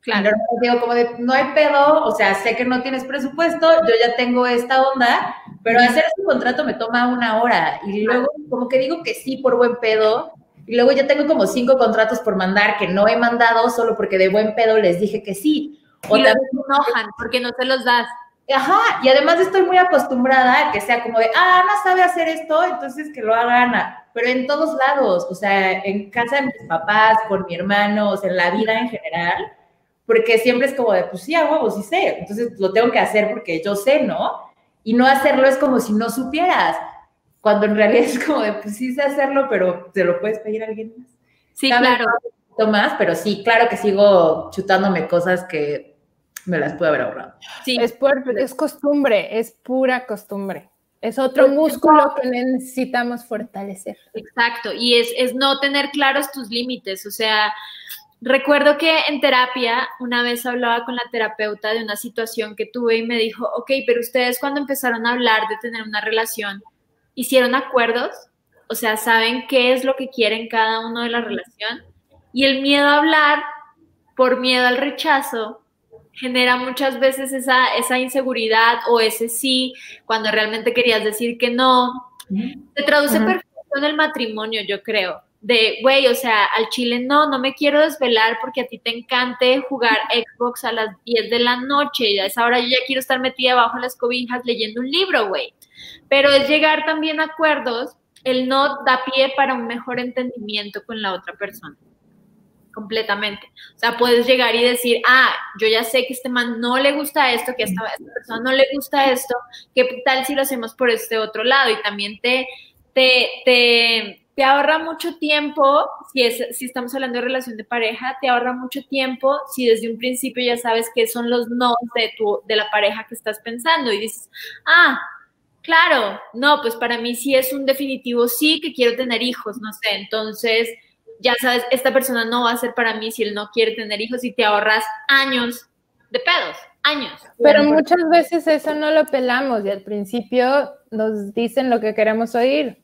Claro. Digo, como de, no hay pedo, o sea, sé que no tienes presupuesto, yo ya tengo esta onda, pero hacer ese contrato me toma una hora y luego como que digo que sí por buen pedo y luego ya tengo como cinco contratos por mandar que no he mandado solo porque de buen pedo les dije que sí.
O y también se enojan porque no se los das.
Ajá, y además estoy muy acostumbrada a que sea como de, ah, Ana sabe hacer esto, entonces que lo haga Ana. Pero en todos lados, o sea, en casa de mis papás, con mi hermano, o sea, en la vida en general, porque siempre es como de, pues sí, a huevo, sí sé, entonces lo tengo que hacer porque yo sé, ¿no? Y no hacerlo es como si no supieras, cuando en realidad es como de, pues sí sé hacerlo, pero te lo puedes pedir a alguien más.
Sí, claro.
Más, pero sí, claro que sigo chutándome cosas que me las puedo haber ahorrado.
Sí. Es, es costumbre, es pura costumbre. Es otro músculo que necesitamos fortalecer.
Exacto, y es, es no tener claros tus límites, o sea, Recuerdo que en terapia una vez hablaba con la terapeuta de una situación que tuve y me dijo, ok, pero ustedes cuando empezaron a hablar de tener una relación, ¿hicieron acuerdos? O sea, ¿saben qué es lo que quieren cada uno de la relación? Y el miedo a hablar por miedo al rechazo genera muchas veces esa, esa inseguridad o ese sí cuando realmente querías decir que no. Se traduce perfecto en el matrimonio, yo creo de, güey, o sea, al chile no, no me quiero desvelar porque a ti te encante jugar Xbox a las 10 de la noche y a esa hora yo ya quiero estar metida bajo las cobijas leyendo un libro, güey. Pero es llegar también a acuerdos, el no da pie para un mejor entendimiento con la otra persona. Completamente. O sea, puedes llegar y decir, ah, yo ya sé que este man no le gusta esto, que a esta, esta persona no le gusta esto, ¿qué tal si lo hacemos por este otro lado? Y también te, te, te te ahorra mucho tiempo, si, es, si estamos hablando de relación de pareja, te ahorra mucho tiempo si desde un principio ya sabes qué son los no de, tu, de la pareja que estás pensando y dices, ah, claro, no, pues para mí sí es un definitivo sí que quiero tener hijos, no sé, entonces ya sabes, esta persona no va a ser para mí si él no quiere tener hijos y te ahorras años de pedos, años.
Pero muchas veces eso no lo pelamos y al principio nos dicen lo que queremos oír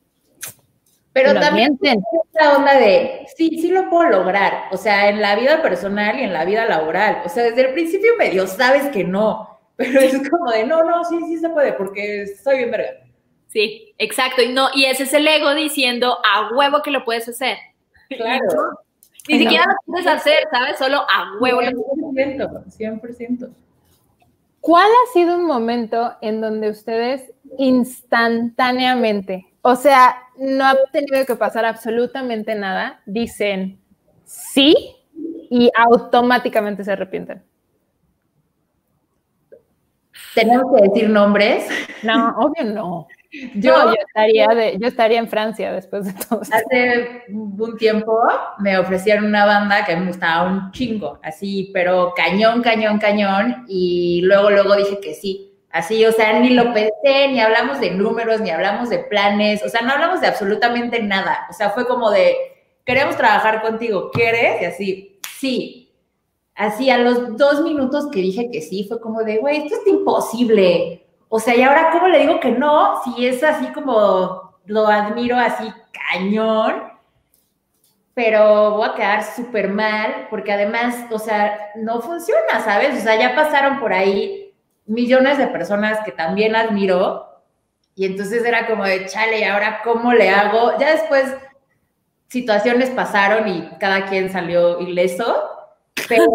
pero también esa onda de, sí, sí lo puedo lograr, o sea, en la vida personal y en la vida laboral. O sea, desde el principio medio sabes que no, pero es como de, no, no, sí, sí se puede, porque soy bien verga.
Sí, exacto, y no, y ese es el ego diciendo, a huevo que lo puedes hacer.
Claro.
Ni siquiera lo puedes hacer, ¿sabes? Solo a huevo.
100%, 100%.
¿Cuál ha sido un momento en donde ustedes instantáneamente o sea, no ha tenido que pasar absolutamente nada. Dicen sí y automáticamente se arrepienten.
¿Tenemos que decir nombres?
No, obvio no. Yo, estaría yo estaría en Francia después de todo.
Hace un tiempo me ofrecieron una banda que me gustaba un chingo, así, pero cañón, cañón, cañón, y luego, luego dije que sí. Así, o sea, ni lo pensé, ni hablamos de números, ni hablamos de planes, o sea, no hablamos de absolutamente nada. O sea, fue como de, queremos trabajar contigo, ¿quieres? Y así, sí. Así, a los dos minutos que dije que sí, fue como de, güey, esto es imposible. O sea, ¿y ahora cómo le digo que no? Si es así como lo admiro así cañón, pero voy a quedar súper mal, porque además, o sea, no funciona, ¿sabes? O sea, ya pasaron por ahí millones de personas que también admiro. Y entonces era como de, chale, ¿y ahora cómo le hago? Ya después situaciones pasaron y cada quien salió ileso. Pero,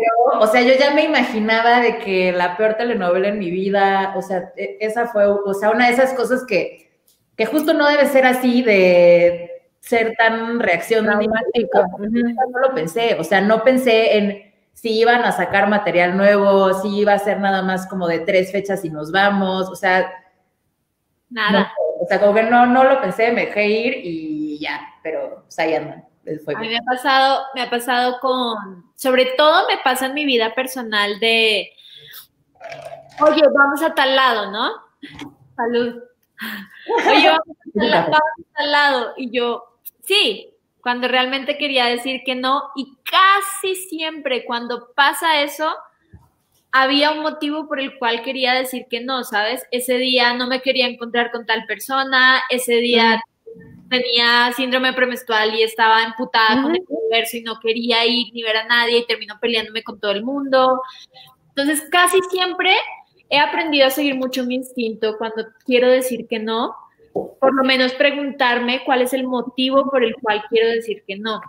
o sea, yo ya me imaginaba de que la peor telenovela en mi vida, o sea, e, esa fue, o sea, una de esas cosas que, que justo no debe ser así de ser tan reacción No lo pensé, o sea, no pensé en si iban a sacar material nuevo, si iba a ser nada más como de tres fechas y nos vamos, o sea...
Nada.
o sea, como que no, no lo pensé, me dejé ir y ya, pero pues ahí andan.
a mí me ha pasado, me ha pasado con, sobre todo me pasa en mi vida personal de, oye, vamos a tal lado, ¿no? Salud. Oye, vamos a tal lado. Y yo, sí, cuando realmente quería decir que no y casi siempre cuando pasa eso, había un motivo por el cual quería decir que no, ¿sabes? Ese día no me quería encontrar con tal persona, ese día tenía síndrome premenstrual y estaba emputada con el universo y no quería ir ni ver a nadie y terminó peleándome con todo el mundo. Entonces, casi siempre he aprendido a seguir mucho mi instinto cuando quiero decir que no, por lo menos preguntarme cuál es el motivo por el cual quiero decir que no.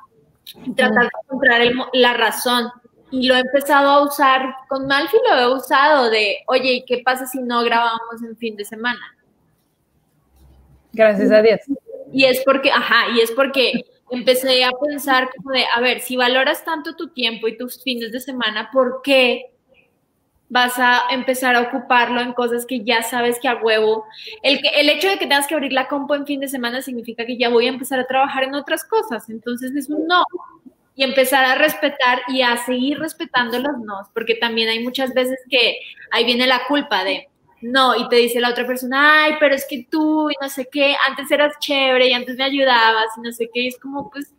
tratar de encontrar la razón. Y lo he empezado a usar con Malfi, lo he usado de, oye, ¿y qué pasa si no grabamos en fin de semana?
Gracias a Dios.
Y es porque, ajá, y es porque empecé a pensar como de, a ver, si valoras tanto tu tiempo y tus fines de semana, ¿por qué vas a empezar a ocuparlo en cosas que ya sabes que a huevo? El, que, el hecho de que tengas que abrir la compu en fin de semana significa que ya voy a empezar a trabajar en otras cosas. Entonces es un no. Y empezar a respetar y a seguir respetando los no, porque también hay muchas veces que ahí viene la culpa de, no, y te dice la otra persona, ay, pero es que tú y no sé qué, antes eras chévere y antes me ayudabas y no sé qué, es como, pues,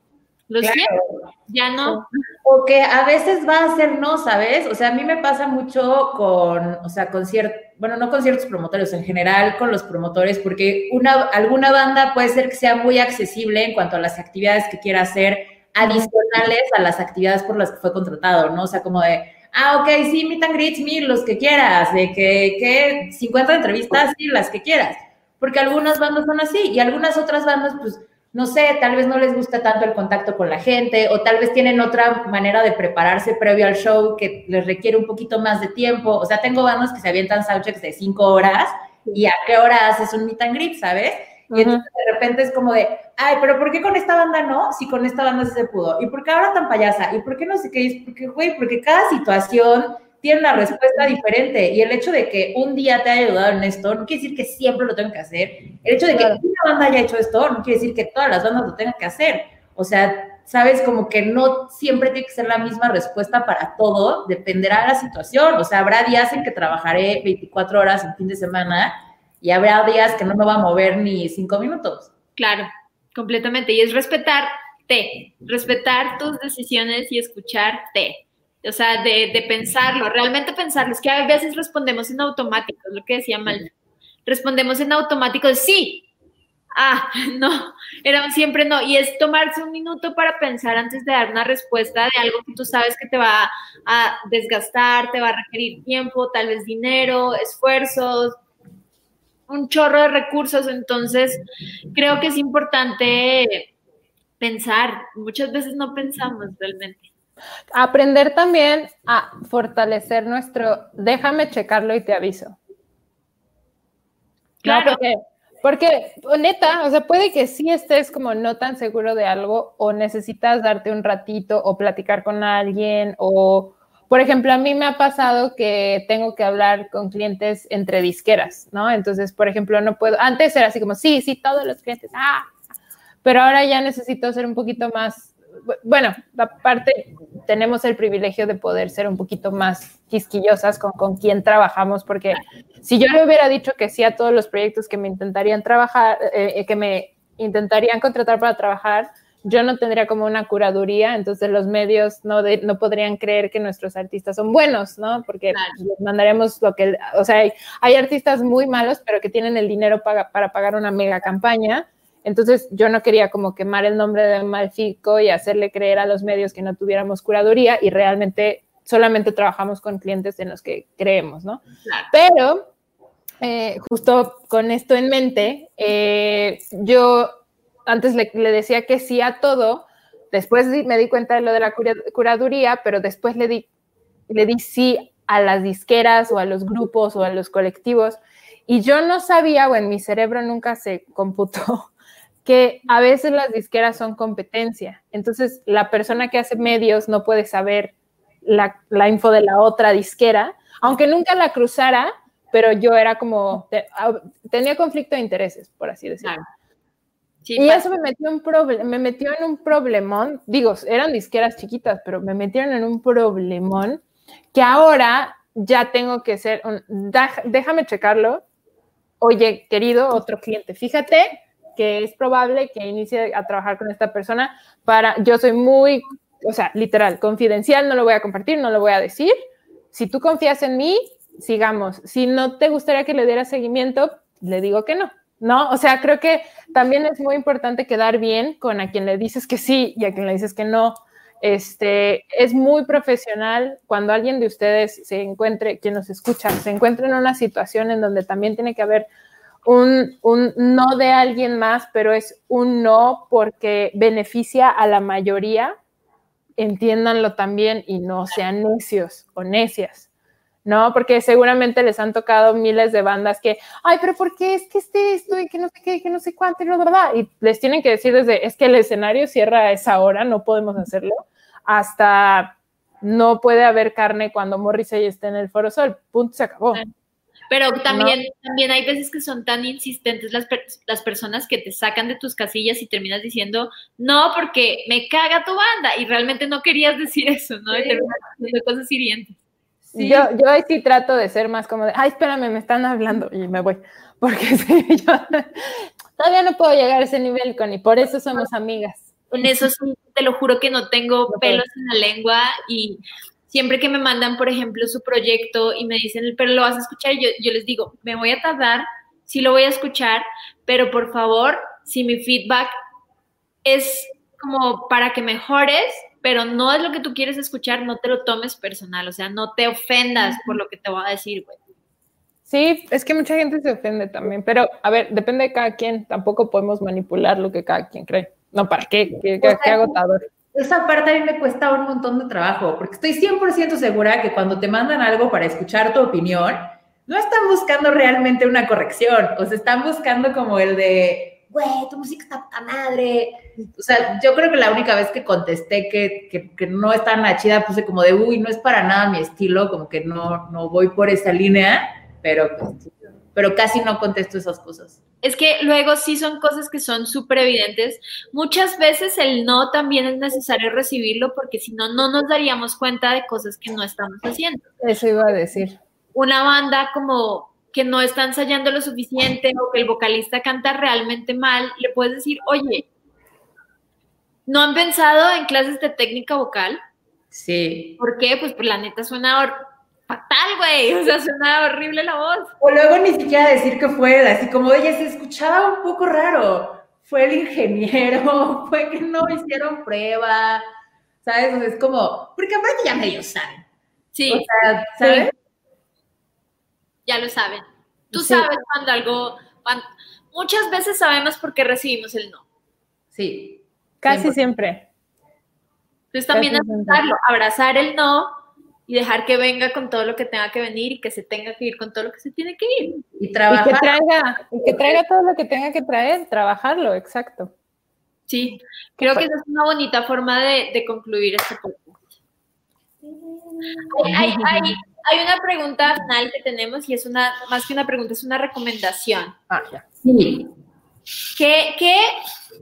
lo siento, ya no.
O que a veces va a ser no, ¿sabes? O sea, a mí me pasa mucho con, o sea, con ciertos, bueno, no con ciertos promotores, en general con los promotores, porque una, alguna banda puede ser que sea muy accesible en cuanto a las actividades que quiera hacer adicionales a las actividades por las que fue contratado, ¿no? O sea, como de, ah, ok, sí, meet and greets, mil, los que quieras, de que, que 50 entrevistas, sí, las que quieras. Porque algunas bandas son así y algunas otras bandas, pues, no sé, tal vez no les gusta tanto el contacto con la gente o tal vez tienen otra manera de prepararse previo al show que les requiere un poquito más de tiempo. O sea, tengo bandas que se avientan soundchecks de cinco horas y a qué hora haces un meet and greet, ¿sabes? Y entonces de repente es como de, ay, pero ¿por qué con esta banda no? Si con esta banda sí se pudo. ¿Y por qué ahora tan payasa? ¿Y por qué no sé qué? Es porque, güey, porque cada situación tiene una respuesta diferente. Y el hecho de que un día te haya ayudado en esto, no quiere decir que siempre lo tengo que hacer. El hecho de que una banda haya hecho esto, no quiere decir que todas las bandas lo tengan que hacer. O sea, sabes, como que no siempre tiene que ser la misma respuesta para todo, dependerá de la situación. O sea, habrá días en que trabajaré 24 horas en fin de semana y habrá días que no me va a mover ni cinco minutos.
Claro, completamente. Y es respetarte, respetar tus decisiones y escucharte. O sea, de, pensarlo, realmente pensarlo. Es que a veces respondemos en automático, es lo que decía Mal. Respondemos en automático, de sí. Ah, no, era siempre no. Y es tomarse un minuto para pensar antes de dar una respuesta de algo que tú sabes que te va a desgastar, te va a requerir tiempo, tal vez dinero, esfuerzos, un chorro de recursos, entonces creo que es importante pensar, muchas veces no pensamos realmente.
Aprender también a fortalecer nuestro, déjame checarlo y te aviso. Claro. porque, porque, neta, o sea, puede que sí estés como no tan seguro de algo o necesitas darte un ratito o platicar con alguien o por ejemplo, a mí me ha pasado que tengo que hablar con clientes entre disqueras, ¿no? Entonces, por ejemplo, no puedo, antes era así como, sí, sí, todos los clientes, ah, pero ahora ya necesito ser un poquito más, bueno, aparte tenemos el privilegio de poder ser un poquito más quisquillosas con, con quién trabajamos, porque si yo le hubiera dicho que sí a todos los proyectos que me intentarían trabajar, eh, eh, que me intentarían contratar para trabajar, yo no tendría como una curaduría, entonces los medios no, no podrían creer que nuestros artistas son buenos, ¿no? Porque les mandaremos lo que, o sea, hay, artistas muy malos, pero que tienen el dinero para, para pagar una mega campaña. Entonces yo no quería como quemar el nombre de Malfico y hacerle creer a los medios que no tuviéramos curaduría y realmente solamente trabajamos con clientes en los que creemos, ¿no? Pero eh, justo con esto en mente, eh, yo antes le, decía que sí a todo, después me di cuenta de lo de la curaduría, pero después le di, le di sí a las disqueras o a los grupos o a los colectivos. Y yo no sabía, o en mi cerebro nunca se computó, que a veces las disqueras son competencia. Entonces, la persona que hace medios no puede saber la, info de la otra disquera, aunque nunca la cruzara, pero yo era como, tenía conflicto de intereses, por así decirlo y eso me metió, un me metió en un problemón, digo, eran disqueras chiquitas, pero me metieron en un problemón que ahora ya tengo que ser, déjame checarlo. Oye, querido, otro cliente, fíjate que es probable que inicie a trabajar con esta persona para, yo soy muy, o sea, literal, confidencial, no lo voy a compartir, no lo voy a decir. Si tú confías en mí, sigamos. Si no te gustaría que le diera seguimiento, le digo que no. ¿no? O sea, creo que también es muy importante quedar bien con a quien le dices que sí y a quien le dices que no. este, es muy profesional cuando alguien de ustedes se encuentre, quien nos escucha, se encuentre en una situación en donde también tiene que haber un, no de alguien más, pero es un no porque beneficia a la mayoría, entiéndanlo también y no sean necios o necias. ¿no? Porque seguramente les han tocado miles de bandas que, ay, pero ¿por qué es que esté esto y que no sé qué, que no sé cuánto y verdad? Y les tienen que decir desde, es que el escenario cierra a esa hora, no podemos hacerlo, hasta no puede haber carne cuando Morrissey esté en el Foro Sol, punto, se acabó.
Pero también, también hay veces que son tan insistentes las, las personas que te sacan de tus casillas y terminas diciendo, no, porque me caga tu banda, y realmente no querías decir eso, ¿no? Y terminas diciendo cosas hirientes.
Yo, yo ahí sí trato de ser más como de, ay, espérame, me están hablando y me voy. Porque sí, yo todavía no puedo llegar a ese nivel, Connie, por eso somos amigas.
En eso sí, te lo juro que no tengo pelos en la lengua y siempre que me mandan, por ejemplo, su proyecto y me dicen, pero lo vas a escuchar, yo, yo les digo, me voy a tardar, sí lo voy a escuchar, pero por favor, si mi feedback es como para que mejores, pero no es lo que tú quieres escuchar, no te lo tomes personal, o sea, no te ofendas por lo que te voy a decir, güey.
Sí, es que mucha gente se ofende también, pero a ver, depende de cada quien, tampoco podemos manipular lo que cada quien cree. No, ¿para qué? ¿Qué, qué, agotador?
Esa parte a mí me cuesta un montón de trabajo, porque estoy 100% segura que cuando te mandan algo para escuchar tu opinión, no están buscando realmente una corrección, o sea, están buscando como el de, güey, tu música está puta madre. O sea, yo creo que la única vez que contesté que, que, no es tan chida, puse como de, uy, no es para nada mi estilo, como que no, no voy por esa línea, pero, pero casi no contesto esas cosas.
Es que luego sí son cosas que son súper evidentes. Muchas veces el no también es necesario recibirlo porque si no, no nos daríamos cuenta de cosas que no estamos haciendo.
Eso iba a decir.
Una banda como que no está ensayando lo suficiente o que el vocalista canta realmente mal, le puedes decir, oye, ¿no han pensado en clases de técnica vocal?
Sí.
¿Por qué? Pues, pues la neta suena fatal, güey, o sea, suena horrible la voz.
O luego ni siquiera decir que fue, así como, oye, se escuchaba un poco raro, fue el ingeniero, fue que no hicieron prueba, ¿sabes? es como, porque aparte ya medio saben.
Sí. O sea, ¿sabes? ya lo saben. Tú sabes cuando algo, muchas veces sabemos por qué recibimos el no.
Sí.
Casi siempre.
Entonces también aceptarlo, abrazar el no y dejar que venga con todo lo que tenga que venir y que se tenga que ir con todo lo que se tiene que ir.
Y trabajar. Y que traiga, y que traiga todo lo que tenga que traer, trabajarlo, exacto.
Sí, creo que esa es una bonita forma de, de concluir este podcast. Hay, hay, hay una pregunta final que tenemos y es una, más que una pregunta, es una recomendación.
Ah, sí.
¿Qué, ¿Qué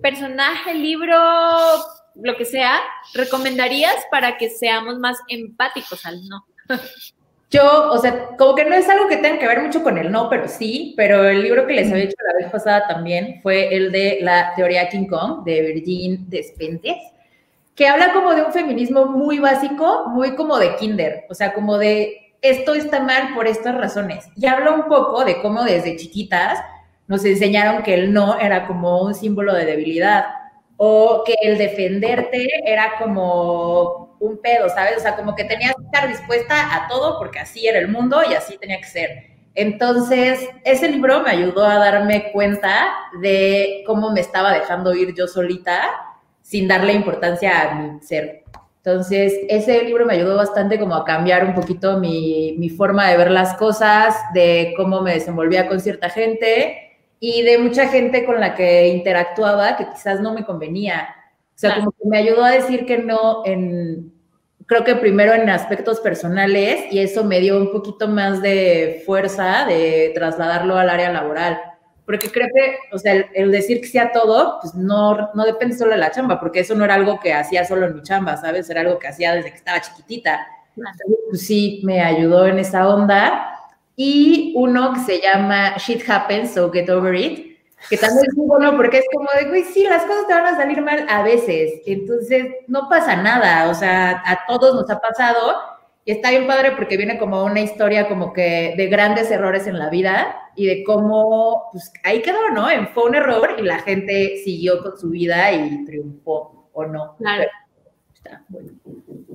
personaje, libro, lo que sea, recomendarías para que seamos más empáticos al no?
Yo, o sea, como que no es algo que tenga que ver mucho con el no, pero sí, pero el libro que les había hecho la vez pasada también fue el de la teoría King Kong de Virgin Despentes que habla como de un feminismo muy básico, muy como de kinder, o sea, como de esto está mal por estas razones. Y habla un poco de cómo desde chiquitas nos enseñaron que el no era como un símbolo de debilidad o que el defenderte era como un pedo, ¿sabes? O sea, como que tenías que estar dispuesta a todo porque así era el mundo y así tenía que ser. Entonces, ese libro me ayudó a darme cuenta de cómo me estaba dejando ir yo solita sin darle importancia a mi ser. Entonces, ese libro me ayudó bastante como a cambiar un poquito mi, mi, forma de ver las cosas, de cómo me desenvolvía con cierta gente y de mucha gente con la que interactuaba que quizás no me convenía. O sea, como que me ayudó a decir que no en, creo que primero en aspectos personales y eso me dio un poquito más de fuerza de trasladarlo al área laboral porque creo que, o sea, el, decir que sea todo, pues no, no depende solo de la chamba, porque eso no era algo que hacía solo en mi chamba, ¿sabes? Era algo que hacía desde que estaba chiquitita. Entonces, pues sí, me ayudó en esa onda. Y uno que se llama Shit Happens, So Get Over It, que también es muy bueno porque es como de, güey, sí, las cosas te van a salir mal a veces, entonces no pasa nada, o sea, a todos nos ha pasado y está bien padre porque viene como una historia como que de grandes errores en la vida y de cómo, pues ahí quedó, ¿no? Fue un error y la gente siguió con su vida y triunfó o no.
Claro.
Está bueno.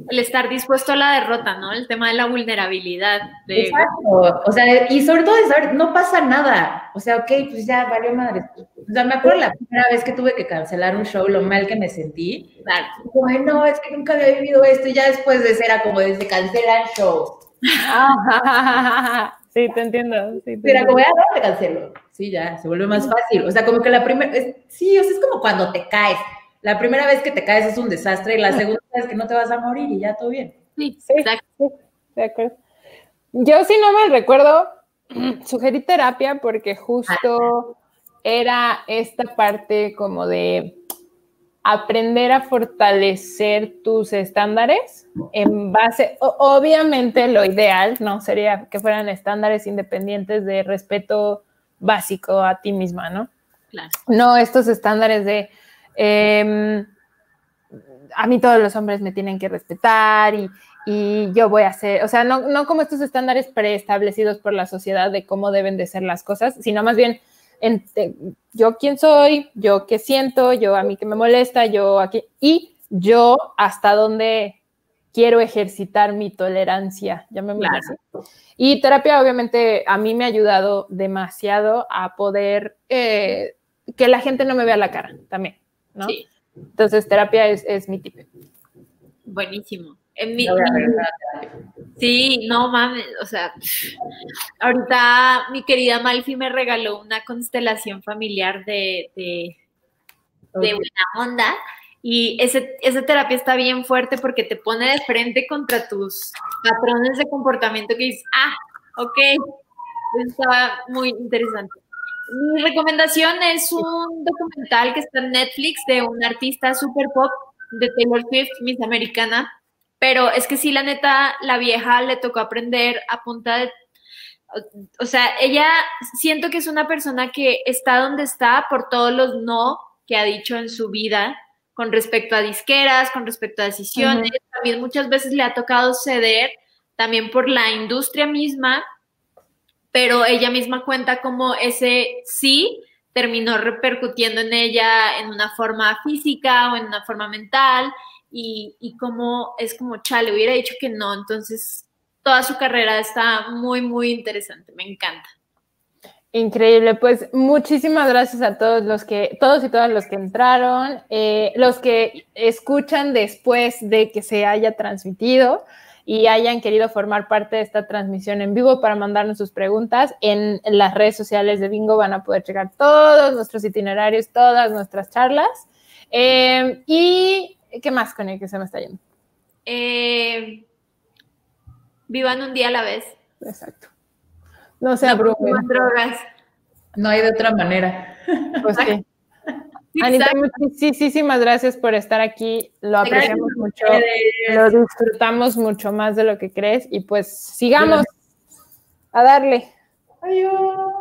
El estar dispuesto a la derrota, ¿no? El tema de la vulnerabilidad. De...
Exacto. O sea, y sobre todo de saber, no pasa nada. O sea, ok, pues ya valió madre. O sea, me acuerdo la primera vez que tuve que cancelar un show, lo mal que me sentí.
Claro.
Bueno, es que nunca había vivido esto. Y ya después de ser, era como desde cancelar show.
sí, te entiendo. Sí, te
Era
entiendo.
como, ya, no te cancelo. Sí, ya, se vuelve más fácil. O sea, como que la primera, sí, o sea, es como cuando te caes. La primera vez que te caes es un desastre y la segunda vez que no te vas a morir y ya todo bien.
Sí,
Sí,
exacto.
sí, de acuerdo. Yo, si no me recuerdo, sugerí terapia porque justo era esta parte como de aprender a fortalecer tus estándares en base, obviamente lo ideal, ¿no? Sería que fueran estándares independientes de respeto básico a ti misma, ¿no?
Claro.
No estos estándares de em, a mí todos los hombres me tienen que respetar y, y yo voy a hacer, o sea, no, no como estos estándares preestablecidos por la sociedad de cómo deben de ser las cosas, sino más bien en- yo quién soy, yo qué siento, yo a mí qué me molesta, yo aquí, y yo hasta dónde quiero ejercitar mi tolerancia, llamémoslo
Claro.
así. Y terapia obviamente a mí me ha ayudado demasiado a poder eh, que la gente no me vea la cara también, ¿no?
Sí,
Entonces terapia es, es mi tip.
buenísimo. En mi-
No
mi-. Sí, no mames, o sea, ahorita mi querida Malfi me regaló una constelación familiar de, de, de buena onda y ese, esa terapia está bien fuerte porque te pone de frente contra tus patrones de comportamiento que dices, ah, ok, estaba muy interesante. Mi recomendación es un documental que está en Netflix de un artista super pop de Taylor Swift, Miss Americana, pero es que sí, la neta, la vieja le tocó aprender a punta de... O sea, ella siento que es una persona que está donde está por todos los no que ha dicho en su vida con respecto a disqueras, con respecto a decisiones. También muchas veces le ha tocado ceder también por la industria misma, pero ella misma cuenta como ese sí terminó repercutiendo en ella en una forma física o en una forma mental y, como es como, chale, hubiera dicho que no, entonces toda su carrera está muy, muy interesante, me encanta.
Increíble, pues muchísimas gracias a todos los que, todos y todas los que entraron, eh, los que escuchan después de que se haya transmitido y hayan querido formar parte de esta transmisión en vivo para mandarnos sus preguntas. En las redes sociales de Bingo van a poder checar todos nuestros itinerarios, todas nuestras charlas. Eh, y ¿qué más con el que se me está yendo?
Eh, vivan un día a la vez.
Exacto. No se
No
abrumen.
drogas.
No hay de otra manera.
Pues sí. Anita, muchísimas gracias por estar aquí. Lo apreciamos mucho, lo disfrutamos mucho más de lo que crees y pues sigamos a darle.
Adiós.